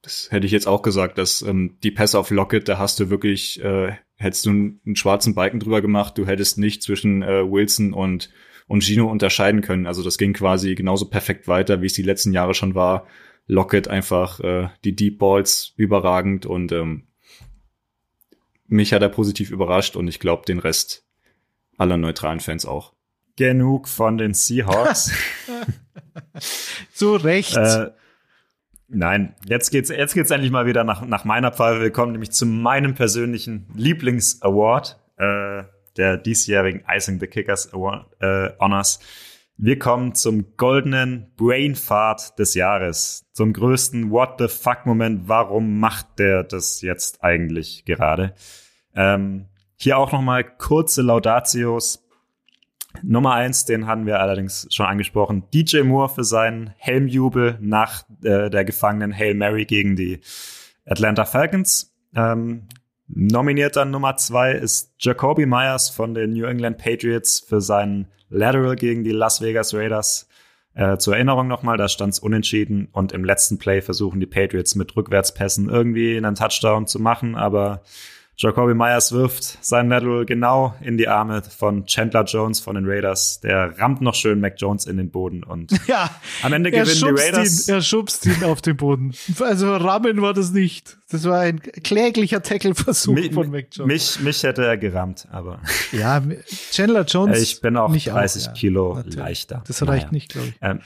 Das hätte ich jetzt auch gesagt, dass ähm, die Pässe auf Lockett, da hast du wirklich, äh, hättest du einen, einen schwarzen Balken drüber gemacht, du hättest nicht zwischen äh, Wilson und und Gino unterscheiden können. Also das ging quasi genauso perfekt weiter, wie es die letzten Jahre schon war. Lockett einfach äh, die Deep Balls überragend und ähm, mich hat er positiv überrascht und ich glaube den Rest aller neutralen Fans auch. Genug von den Seahawks. Zu Recht. Äh, nein, jetzt geht's, jetzt geht's endlich mal wieder nach, nach meiner Pfeife. Wir kommen nämlich zu meinem persönlichen Lieblings-Award, äh, der diesjährigen Icing the Kickers Award, äh, Honors. Wir kommen zum goldenen Brainfart des Jahres, zum größten What the fuck Moment. Warum macht der das jetzt eigentlich gerade? Ähm, hier auch noch mal kurze Laudatios. Nummer eins, den hatten wir allerdings schon angesprochen. DJ Moore für seinen Helmjubel nach äh, der gefangenen Hail Mary gegen die Atlanta Falcons. Ähm, nominierter Nummer zwei ist Jacoby Myers von den New England Patriots für seinen Lateral gegen die Las Vegas Raiders. Äh, zur Erinnerung nochmal, da stand es unentschieden und im letzten Play versuchen die Patriots mit Rückwärtspässen irgendwie einen Touchdown zu machen, aber Jacoby Myers wirft seinen Lateral genau in die Arme von Chandler Jones von den Raiders. Der rammt noch schön Mac Jones in den Boden und ja, am Ende gewinnen die Raiders. ihn, er schubst ihn auf den Boden. Also Rammen war das nicht. Das war ein kläglicher Tackle-Versuch von Mac Jones. mich, mich hätte er gerammt, aber Ja, Chandler Jones. ich bin auch nicht 30 ja. Kilo Natürlich. leichter. Das reicht Naja. nicht, glaube ich. Ähm,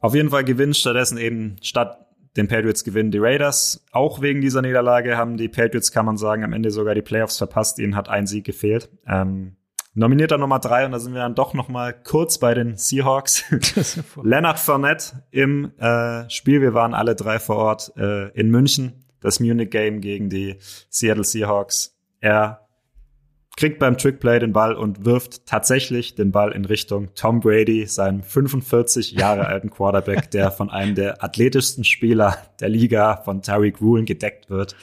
auf jeden Fall gewinnt stattdessen eben statt den Patriots gewinnen die Raiders. Auch wegen dieser Niederlage haben die Patriots, kann man sagen, am Ende sogar die Playoffs verpasst. Ihnen hat ein Sieg gefehlt. Ähm, nominierter Nummer drei und da sind wir dann doch noch mal kurz bei den Seahawks. Leonard Fournette im äh, Spiel. Wir waren alle drei vor Ort äh, in München. Das Munich Game gegen die Seattle Seahawks. Er kriegt beim Trickplay den Ball und wirft tatsächlich den Ball in Richtung Tom Brady, seinem 45 Jahre alten Quarterback, der von einem der athletischsten Spieler der Liga von Tariq Woolen gedeckt wird.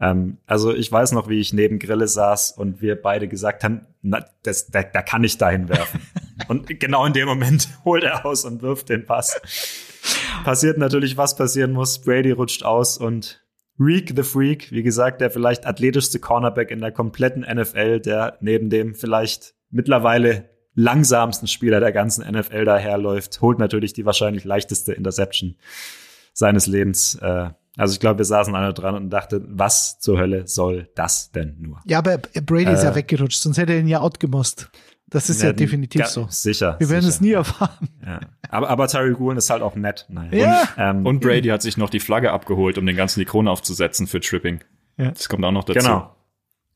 Ähm, also ich weiß noch, wie ich neben Grille saß und wir beide gesagt haben, na, das, da, da kann ich dahin werfen. und genau in dem Moment holt er aus und wirft den Pass. Passiert natürlich, was passieren muss. Brady rutscht aus und Reek the Freak, wie gesagt, der vielleicht athletischste Cornerback in der kompletten NFL, der neben dem vielleicht mittlerweile langsamsten Spieler der ganzen NFL daherläuft, holt natürlich die wahrscheinlich leichteste Interception seines Lebens. Äh, also ich glaube, wir saßen alle dran und dachten, was zur Hölle soll das denn nur? Ja, aber Brady ist äh, ja weggerutscht, sonst hätte er ihn ja outgemost. Das ist ja, ja definitiv ja, so. Sicher. Wir werden sicher. es nie erfahren. Ja. Aber, aber Terry Gulen ist halt auch nett. Nein. Ja. Und, ähm, und Brady hat sich noch die Flagge abgeholt, um den ganzen die Krone aufzusetzen für Tripping. Ja. Das kommt auch noch dazu. Genau.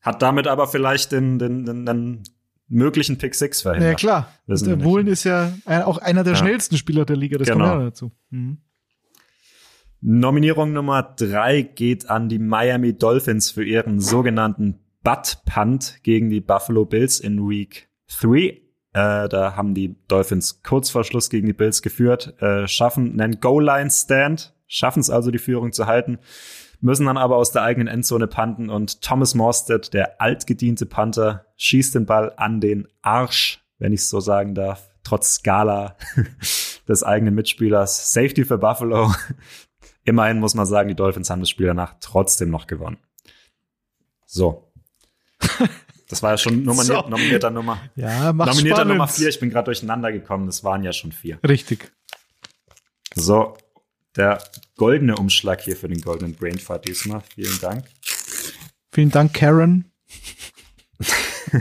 Hat damit aber vielleicht den, den, den, den möglichen Pick Six verhindert. Ja, klar. Der Wohlen ist ja auch einer der ja. schnellsten Spieler der Liga. Das genau. kommt ja dazu. Mhm. Nominierung Nummer drei geht an die Miami Dolphins für ihren sogenannten Butt Punt gegen die Buffalo Bills in Week 3. Äh, da haben die Dolphins kurz vor Schluss gegen die Bills geführt, äh, schaffen einen Goal-Line-Stand, schaffen es also, die Führung zu halten, müssen dann aber aus der eigenen Endzone panten und Thomas Morstead, der altgediente Panther, schießt den Ball an den Arsch, wenn ich es so sagen darf, trotz Skala des eigenen Mitspielers. Safety für Buffalo. Immerhin muss man sagen, die Dolphins haben das Spiel danach trotzdem noch gewonnen. So. Das war ja schon nominiert, so. nominierter Nummer. Ja, mach Nominierter spannend. Nummer vier. Ich bin gerade durcheinander gekommen. Das waren ja schon vier. Richtig. So, der goldene Umschlag hier für den goldenen Brainfart diesmal. Vielen Dank. Vielen Dank, Karen.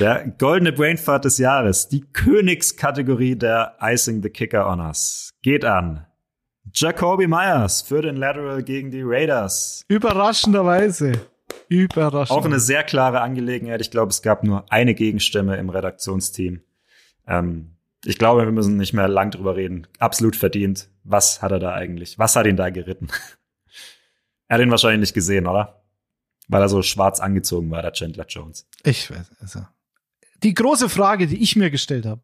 der goldene Brainfart des Jahres. Die Königskategorie der Icing the Kicker Honors geht an Jacoby Myers für den Lateral gegen die Raiders. Überraschenderweise. Überraschend. Auch eine sehr klare Angelegenheit. Ich glaube, es gab nur eine Gegenstimme im Redaktionsteam. Ähm, ich glaube, wir müssen nicht mehr lang drüber reden. Absolut verdient. Was hat er da eigentlich? Was hat ihn da geritten? er hat ihn wahrscheinlich nicht gesehen, oder? Weil er so schwarz angezogen war, der Chandler Jones. Ich weiß, also. Die große Frage, die ich mir gestellt habe.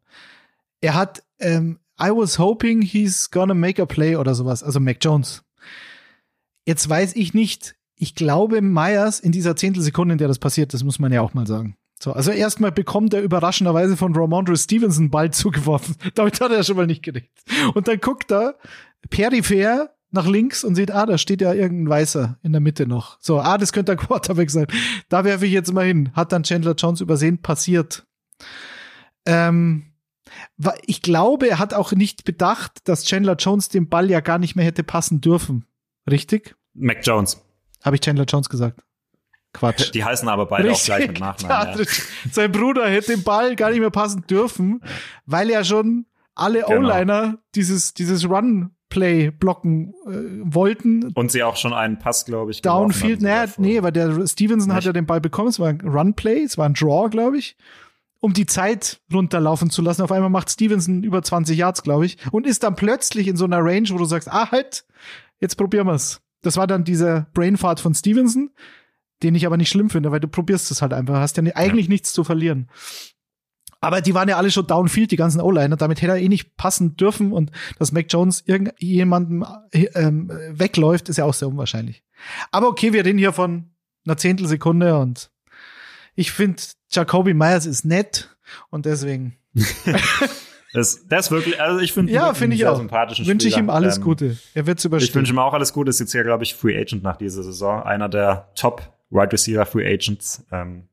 Er hat, ähm, I was hoping he's gonna make a play oder sowas, also Mac Jones. Jetzt weiß ich nicht, ich glaube, Myers in dieser Zehntelsekunde, in der das passiert, das muss man ja auch mal sagen. So, also erstmal bekommt er überraschenderweise von Ramondre Stevenson Ball zugeworfen. Damit hat er schon mal nicht gedacht. Und dann guckt er peripher nach links und sieht, ah, da steht ja irgendein Weißer in der Mitte noch. So, ah, das könnte der Quarterback sein. Da werfe ich jetzt mal hin. Hat dann Chandler Jones übersehen, passiert. Ähm, ich glaube, er hat auch nicht bedacht, dass Chandler Jones den Ball ja gar nicht mehr hätte passen dürfen. Richtig? Mac Jones. Habe ich Chandler Jones gesagt? Quatsch. Die heißen aber beide Richtig. auch gleich mit Nachnamen. Ja. Sein Bruder hätte den Ball gar nicht mehr passen dürfen, weil er schon alle genau. O-Liner dieses, dieses Run-Play blocken äh, wollten. Und sie auch schon einen Pass, glaube ich, Downfield, naja, nee, weil der Stevenson Nicht? hat ja den Ball bekommen. Es war ein Run-Play, es war ein Draw, glaube ich um die Zeit runterlaufen zu lassen. Auf einmal macht Stevenson über 20 Yards, glaube ich, und ist dann plötzlich in so einer Range, wo du sagst, ah, halt, jetzt probieren wir's. Das war dann dieser Brainfart von Stevenson, den ich aber nicht schlimm finde, weil du probierst es halt einfach, hast ja eigentlich ja. nichts zu verlieren. Aber die waren ja alle schon downfield, die ganzen O-Liner. Damit hätte er eh nicht passen dürfen. Und dass Mac Jones irgendjemandem ähm, wegläuft, ist ja auch sehr unwahrscheinlich. Aber okay, wir reden hier von einer Zehntelsekunde und ich finde, Jacoby Myers ist nett und deswegen. Das, das ist wirklich, also ich finde ja, finde ich auch. sympathischen Wünsche ich ihm alles ähm, Gute. Er wird's überstehen. Ich wünsche ihm auch alles Gute. Ist jetzt ja, glaube ich, Free Agent nach dieser Saison. Einer der Top Wide Receiver Free Agents. Ähm,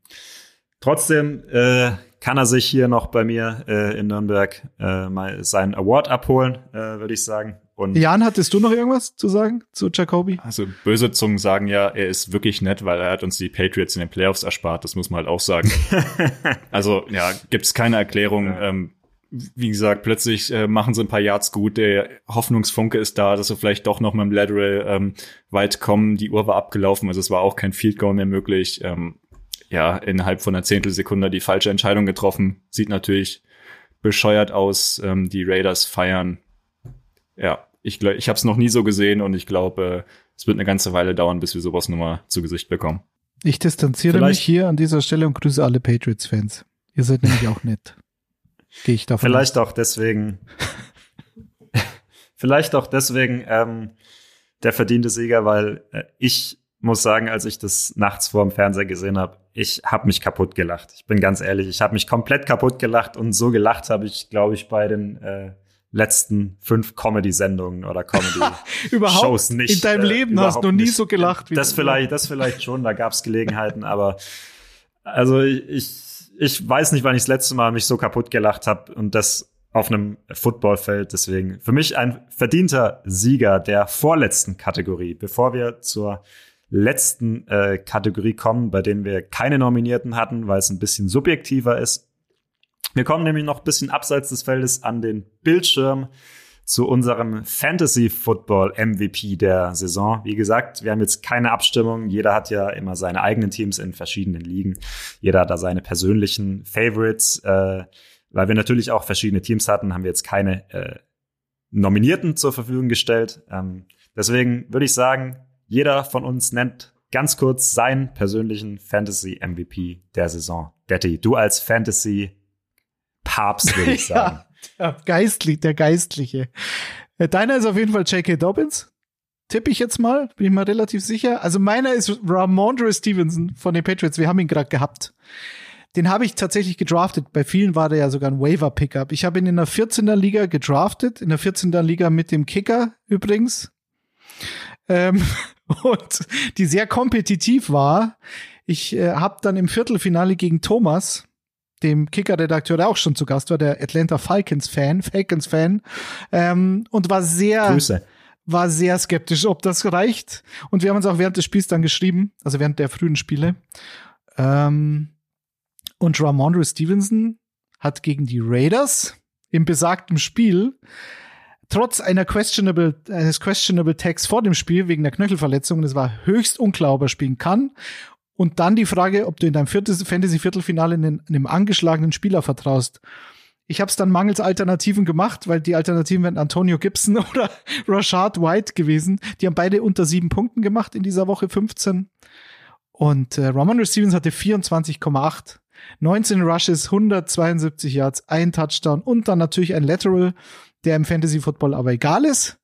trotzdem äh, kann er sich hier noch bei mir äh, in Nürnberg äh, mal seinen Award abholen, äh, würde ich sagen. Und Jan, hattest du noch irgendwas zu sagen zu Jacoby? Also böse Zungen sagen ja, er ist wirklich nett, weil er hat uns die Patriots in den Playoffs erspart. Das muss man halt auch sagen. also ja, gibt's keine Erklärung. Ja. Ähm, wie gesagt, plötzlich äh, machen sie ein paar Yards gut. Der Hoffnungsfunke ist da, dass sie vielleicht doch noch mit dem Lateral ähm, weit kommen. Die Uhr war abgelaufen, also es war auch kein Field Goal mehr möglich. Ähm, ja, innerhalb von einer Zehntelsekunde die falsche Entscheidung getroffen. Sieht natürlich bescheuert aus. Ähm, die Raiders feiern. Ja, ich, ich habe es noch nie so gesehen und ich glaube, äh, es wird eine ganze Weile dauern, bis wir sowas nochmal zu Gesicht bekommen. Ich distanziere Vielleicht- mich hier an dieser Stelle und grüße alle Patriots-Fans. Ihr seid nämlich auch nett. Gehe ich davon Vielleicht auch deswegen, vielleicht auch deswegen ähm, der verdiente Sieger, weil äh, ich muss sagen, als ich das nachts vor dem Fernseher gesehen habe, ich habe mich kaputt gelacht. Ich bin ganz ehrlich, ich habe mich komplett kaputt gelacht und so gelacht habe ich, glaube ich, bei den äh, letzten fünf Comedy-Sendungen oder Comedy aus. Überhaupt Shows nicht. in deinem äh, Leben hast du nie nicht. so gelacht wie Das vielleicht, das vielleicht schon, da gab es Gelegenheiten, aber also ich, ich weiß nicht, wann ich das letzte Mal mich so kaputt gelacht habe und das auf einem Footballfeld. Deswegen für mich ein verdienter Sieger der vorletzten Kategorie. Bevor wir zur letzten äh, Kategorie kommen, bei denen wir keine Nominierten hatten, weil es ein bisschen subjektiver ist. Wir kommen nämlich noch ein bisschen abseits des Feldes an den Bildschirm zu unserem Fantasy Football MVP der Saison. Wie gesagt, wir haben jetzt keine Abstimmung. Jeder hat ja immer seine eigenen Teams in verschiedenen Ligen. Jeder hat da seine persönlichen Favorites. Äh, weil wir natürlich auch verschiedene Teams hatten, haben wir jetzt keine äh, Nominierten zur Verfügung gestellt. Ähm, deswegen würde ich sagen, jeder von uns nennt ganz kurz seinen persönlichen Fantasy MVP der Saison. Detti, du als Fantasy Papst, würde ich sagen. Ja, geistlich, der Geistliche. Äh, Deiner ist auf jeden Fall J.K. Dobbins. Tippe ich jetzt mal, bin ich mal relativ sicher. Also meiner ist Ramondre Stevenson von den Patriots. Wir haben ihn gerade gehabt. Den habe ich tatsächlich gedraftet. Bei vielen war der ja sogar ein Waiver-Pickup. Ich habe ihn in der 14er Liga gedraftet, in der 14er Liga mit dem Kicker übrigens. Ähm, und die sehr kompetitiv war. Ich äh, habe dann im Viertelfinale gegen Thomas, dem Kicker-Redakteur, der auch schon zu Gast war, der Atlanta Falcons-Fan, Falcons-Fan, ähm, und war sehr, Grüße. war sehr skeptisch, ob das reicht. Und wir haben uns auch während des Spiels dann geschrieben, also während der frühen Spiele. Ähm, und Ramondre Stevenson hat gegen die Raiders im besagten Spiel trotz einer questionable, eines questionable Tags vor dem Spiel wegen der Knöchelverletzung, und es war höchst unklar, ob er spielen kann. Und dann die Frage, ob du in deinem Fantasy-Viertelfinale einen, einem angeschlagenen Spieler vertraust. Ich habe es dann mangels Alternativen gemacht, weil die Alternativen wären Antonio Gibson oder Rashad White gewesen. Die haben beide unter sieben Punkten gemacht in dieser Woche 15. Und äh, Ramondre Stevens hatte 24,8. 19 Rushes, 172 Yards, ein Touchdown und dann natürlich ein Lateral, der im Fantasy Football aber egal ist.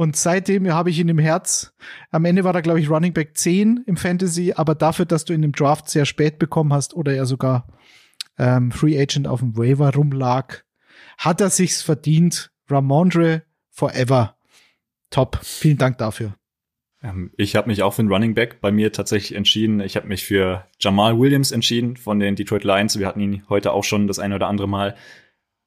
Und seitdem habe ich ihn im Herz. Am Ende war er, glaube ich, Running Back 10 im Fantasy, aber dafür, dass du ihn im Draft sehr spät bekommen hast oder er sogar ähm, Free Agent auf dem Waiver rumlag, hat er sich's verdient. Ramondre forever. Top. Vielen Dank dafür. Ähm, Ich habe mich auch für einen Running Back bei mir tatsächlich entschieden. Ich habe mich für Jamal Williams entschieden von den Detroit Lions. Wir hatten ihn heute auch schon das eine oder andere Mal.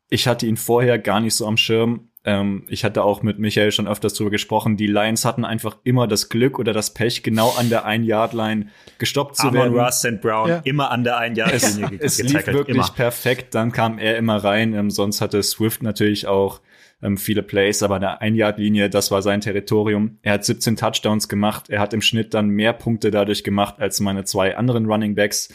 Ich hatte ihn vorher gar nicht so am Schirm. Ähm, ich hatte auch mit Michael schon öfters drüber gesprochen. Die Lions hatten einfach immer das Glück oder das Pech, genau an der Ein-Yard-Line gestoppt zu Amon werden. Ross St. Brown Ja. immer an der einen es, Jahrlinie es lief getackelt. wirklich immer. perfekt. Dann kam er immer rein. Ähm, sonst hatte Swift natürlich auch ähm, viele Plays, aber an der Ein-Yard-Linie, das war sein Territorium. Er hat 17 Touchdowns gemacht. Er hat im Schnitt dann mehr Punkte dadurch gemacht als meine zwei anderen Running Backs.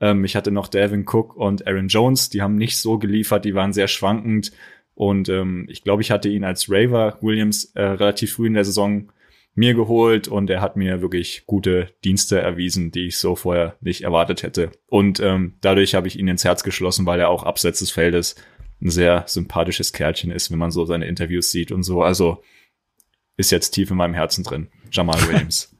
Ähm, ich hatte noch Devin Cook und Aaron Jones. Die haben nicht so geliefert. Die waren sehr schwankend. Und ähm, ich glaube, ich hatte ihn als Raver Williams äh, relativ früh in der Saison mir geholt und er hat mir wirklich gute Dienste erwiesen, die ich so vorher nicht erwartet hätte. Und ähm, dadurch habe ich ihn ins Herz geschlossen, weil er auch abseits des Feldes ein sehr sympathisches Kerlchen ist, wenn man so seine Interviews sieht und so. Also ist jetzt tief in meinem Herzen drin. Jamal Williams.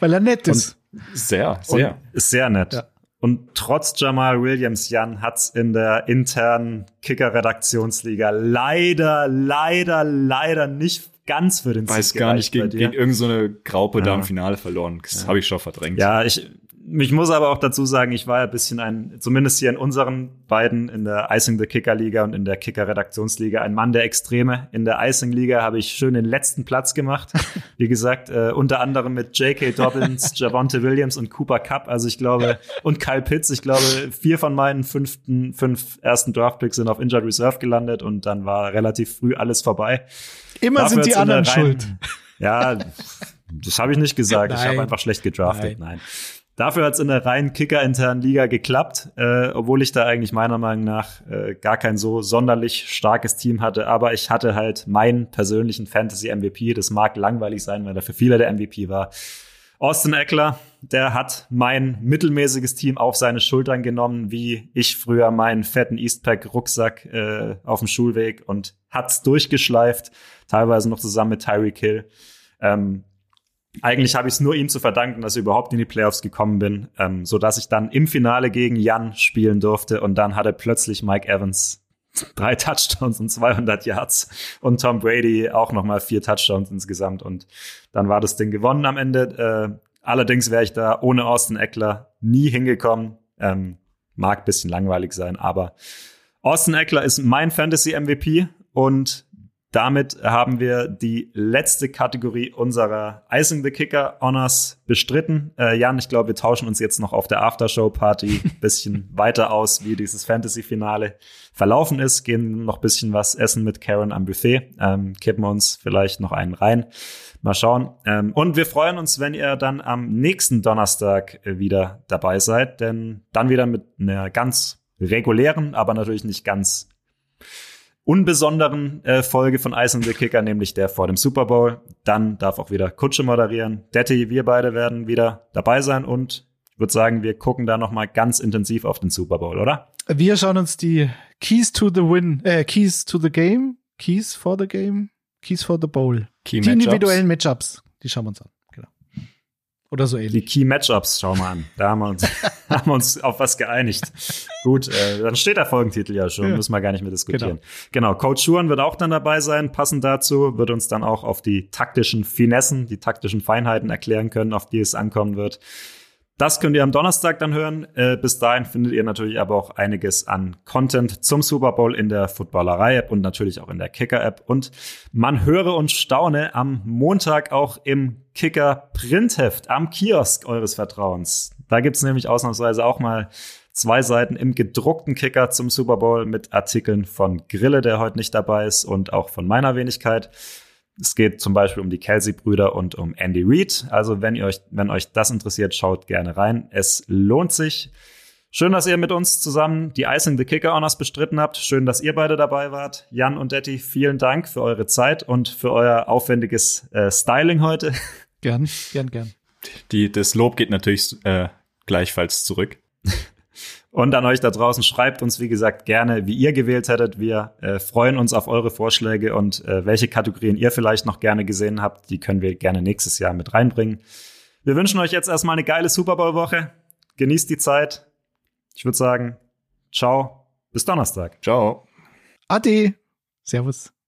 Weil er nett ist. sehr, sehr. Und ist sehr nett. Ja. Und trotz Jamal Williams, Jan, hat's in der internen Kicker-Redaktionsliga leider, leider, leider nicht ganz für den Weiß Sieg gar nicht, gegen, gegen irgendeine so Graupe da Ja. im Finale verloren. Das habe ich schon verdrängt. Ja, ich, ich muss aber auch dazu sagen, ich war ja ein bisschen ein, zumindest hier in unseren beiden, in der Icing the Kicker Liga und in der Kicker Redaktionsliga, ein Mann der Extreme. In der Icing Liga habe ich schön den letzten Platz gemacht. Wie gesagt, äh, unter anderem mit J.K. Dobbins, Javonte Williams und Cooper Cup. Also ich glaube, und Kyle Pitts. Ich glaube, vier von meinen fünften, fünf ersten Draftpicks sind auf Injured Reserve gelandet und dann war relativ früh alles vorbei. Immer Dafür sind die anderen schuld. Ja, das habe ich nicht gesagt. Ich Nein. habe einfach schlecht gedraftet. Nein. Dafür hat es in der reinen Kicker-internen Liga geklappt, äh, obwohl ich da eigentlich meiner Meinung nach äh, gar kein so sonderlich starkes Team hatte. Aber ich hatte halt meinen persönlichen Fantasy-MVP. Das mag langweilig sein, weil er für viele der MVP war. Austin Eckler, der hat mein mittelmäßiges Team auf seine Schultern genommen, wie ich früher meinen fetten Eastpack-Rucksack äh, auf dem Schulweg und hat's durchgeschleift, teilweise noch zusammen mit Tyreek Hill. Ähm, eigentlich habe ich es nur ihm zu verdanken, dass ich überhaupt in die Playoffs gekommen bin, ähm, so dass ich dann im Finale gegen Jan spielen durfte und dann hatte plötzlich Mike Evans drei Touchdowns und 200 Yards und Tom Brady auch noch mal vier Touchdowns insgesamt und dann war das Ding gewonnen am Ende. Äh, allerdings wäre ich da ohne Austin Eckler nie hingekommen. Ähm, mag bisschen langweilig sein, aber Austin Eckler ist mein Fantasy MVP und damit haben wir die letzte Kategorie unserer Icing the Kicker Honors bestritten. Äh, Jan, ich glaube, wir tauschen uns jetzt noch auf der Aftershow-Party bisschen weiter aus, wie dieses Fantasy-Finale verlaufen ist. Gehen noch bisschen was essen mit Karen am Buffet. Ähm, kippen uns vielleicht noch einen rein. Mal schauen. Ähm, und wir freuen uns, wenn ihr dann am nächsten Donnerstag wieder dabei seid, denn dann wieder mit einer ganz regulären, aber natürlich nicht ganz unbesonderen äh, Folge von Ice and the Kicker, nämlich der vor dem Super Bowl. Dann darf auch wieder Kutsche moderieren. Detti, wir beide werden wieder dabei sein und ich würde sagen, wir gucken da noch mal ganz intensiv auf den Super Bowl, oder? Wir schauen uns die Keys to the Win, äh, Keys to the Game, Keys for the Game, Keys for the Bowl. Key die individuellen Matchups, die schauen wir uns an. Oder so ähnlich. Die Key Matchups, schau mal an. Da haben wir uns, haben wir uns auf was geeinigt. Gut, äh, dann steht der Folgentitel ja schon, ja. müssen wir gar nicht mehr diskutieren. Genau. genau, Coach Schuhan wird auch dann dabei sein. Passend dazu wird uns dann auch auf die taktischen Finessen, die taktischen Feinheiten erklären können, auf die es ankommen wird. Das könnt ihr am Donnerstag dann hören. Äh, bis dahin findet ihr natürlich aber auch einiges an Content zum Super Bowl in der Footballerei-App und natürlich auch in der Kicker-App. Und man höre und staune am Montag auch im Kicker-Printheft am Kiosk eures Vertrauens. Da gibt's nämlich ausnahmsweise auch mal zwei Seiten im gedruckten Kicker zum Super Bowl mit Artikeln von Grille, der heute nicht dabei ist, und auch von meiner Wenigkeit. Es geht zum Beispiel um die Kelsey-Brüder und um Andy Reid. Also wenn ihr euch, wenn euch das interessiert, schaut gerne rein. Es lohnt sich. Schön, dass ihr mit uns zusammen die Icing the Kicker Honors bestritten habt. Schön, dass ihr beide dabei wart. Jan und Detti, vielen Dank für eure Zeit und für euer aufwendiges äh, Styling heute. Gern, gern, gern. Die, das Lob geht natürlich äh, gleichfalls zurück. Und an euch da draußen schreibt uns, wie gesagt, gerne, wie ihr gewählt hättet. Wir äh, freuen uns auf eure Vorschläge und äh, welche Kategorien ihr vielleicht noch gerne gesehen habt. Die können wir gerne nächstes Jahr mit reinbringen. Wir wünschen euch jetzt erstmal eine geile Super Bowl Woche. Genießt die Zeit. Ich würde sagen, ciao, bis Donnerstag. Ciao. Ade. Servus.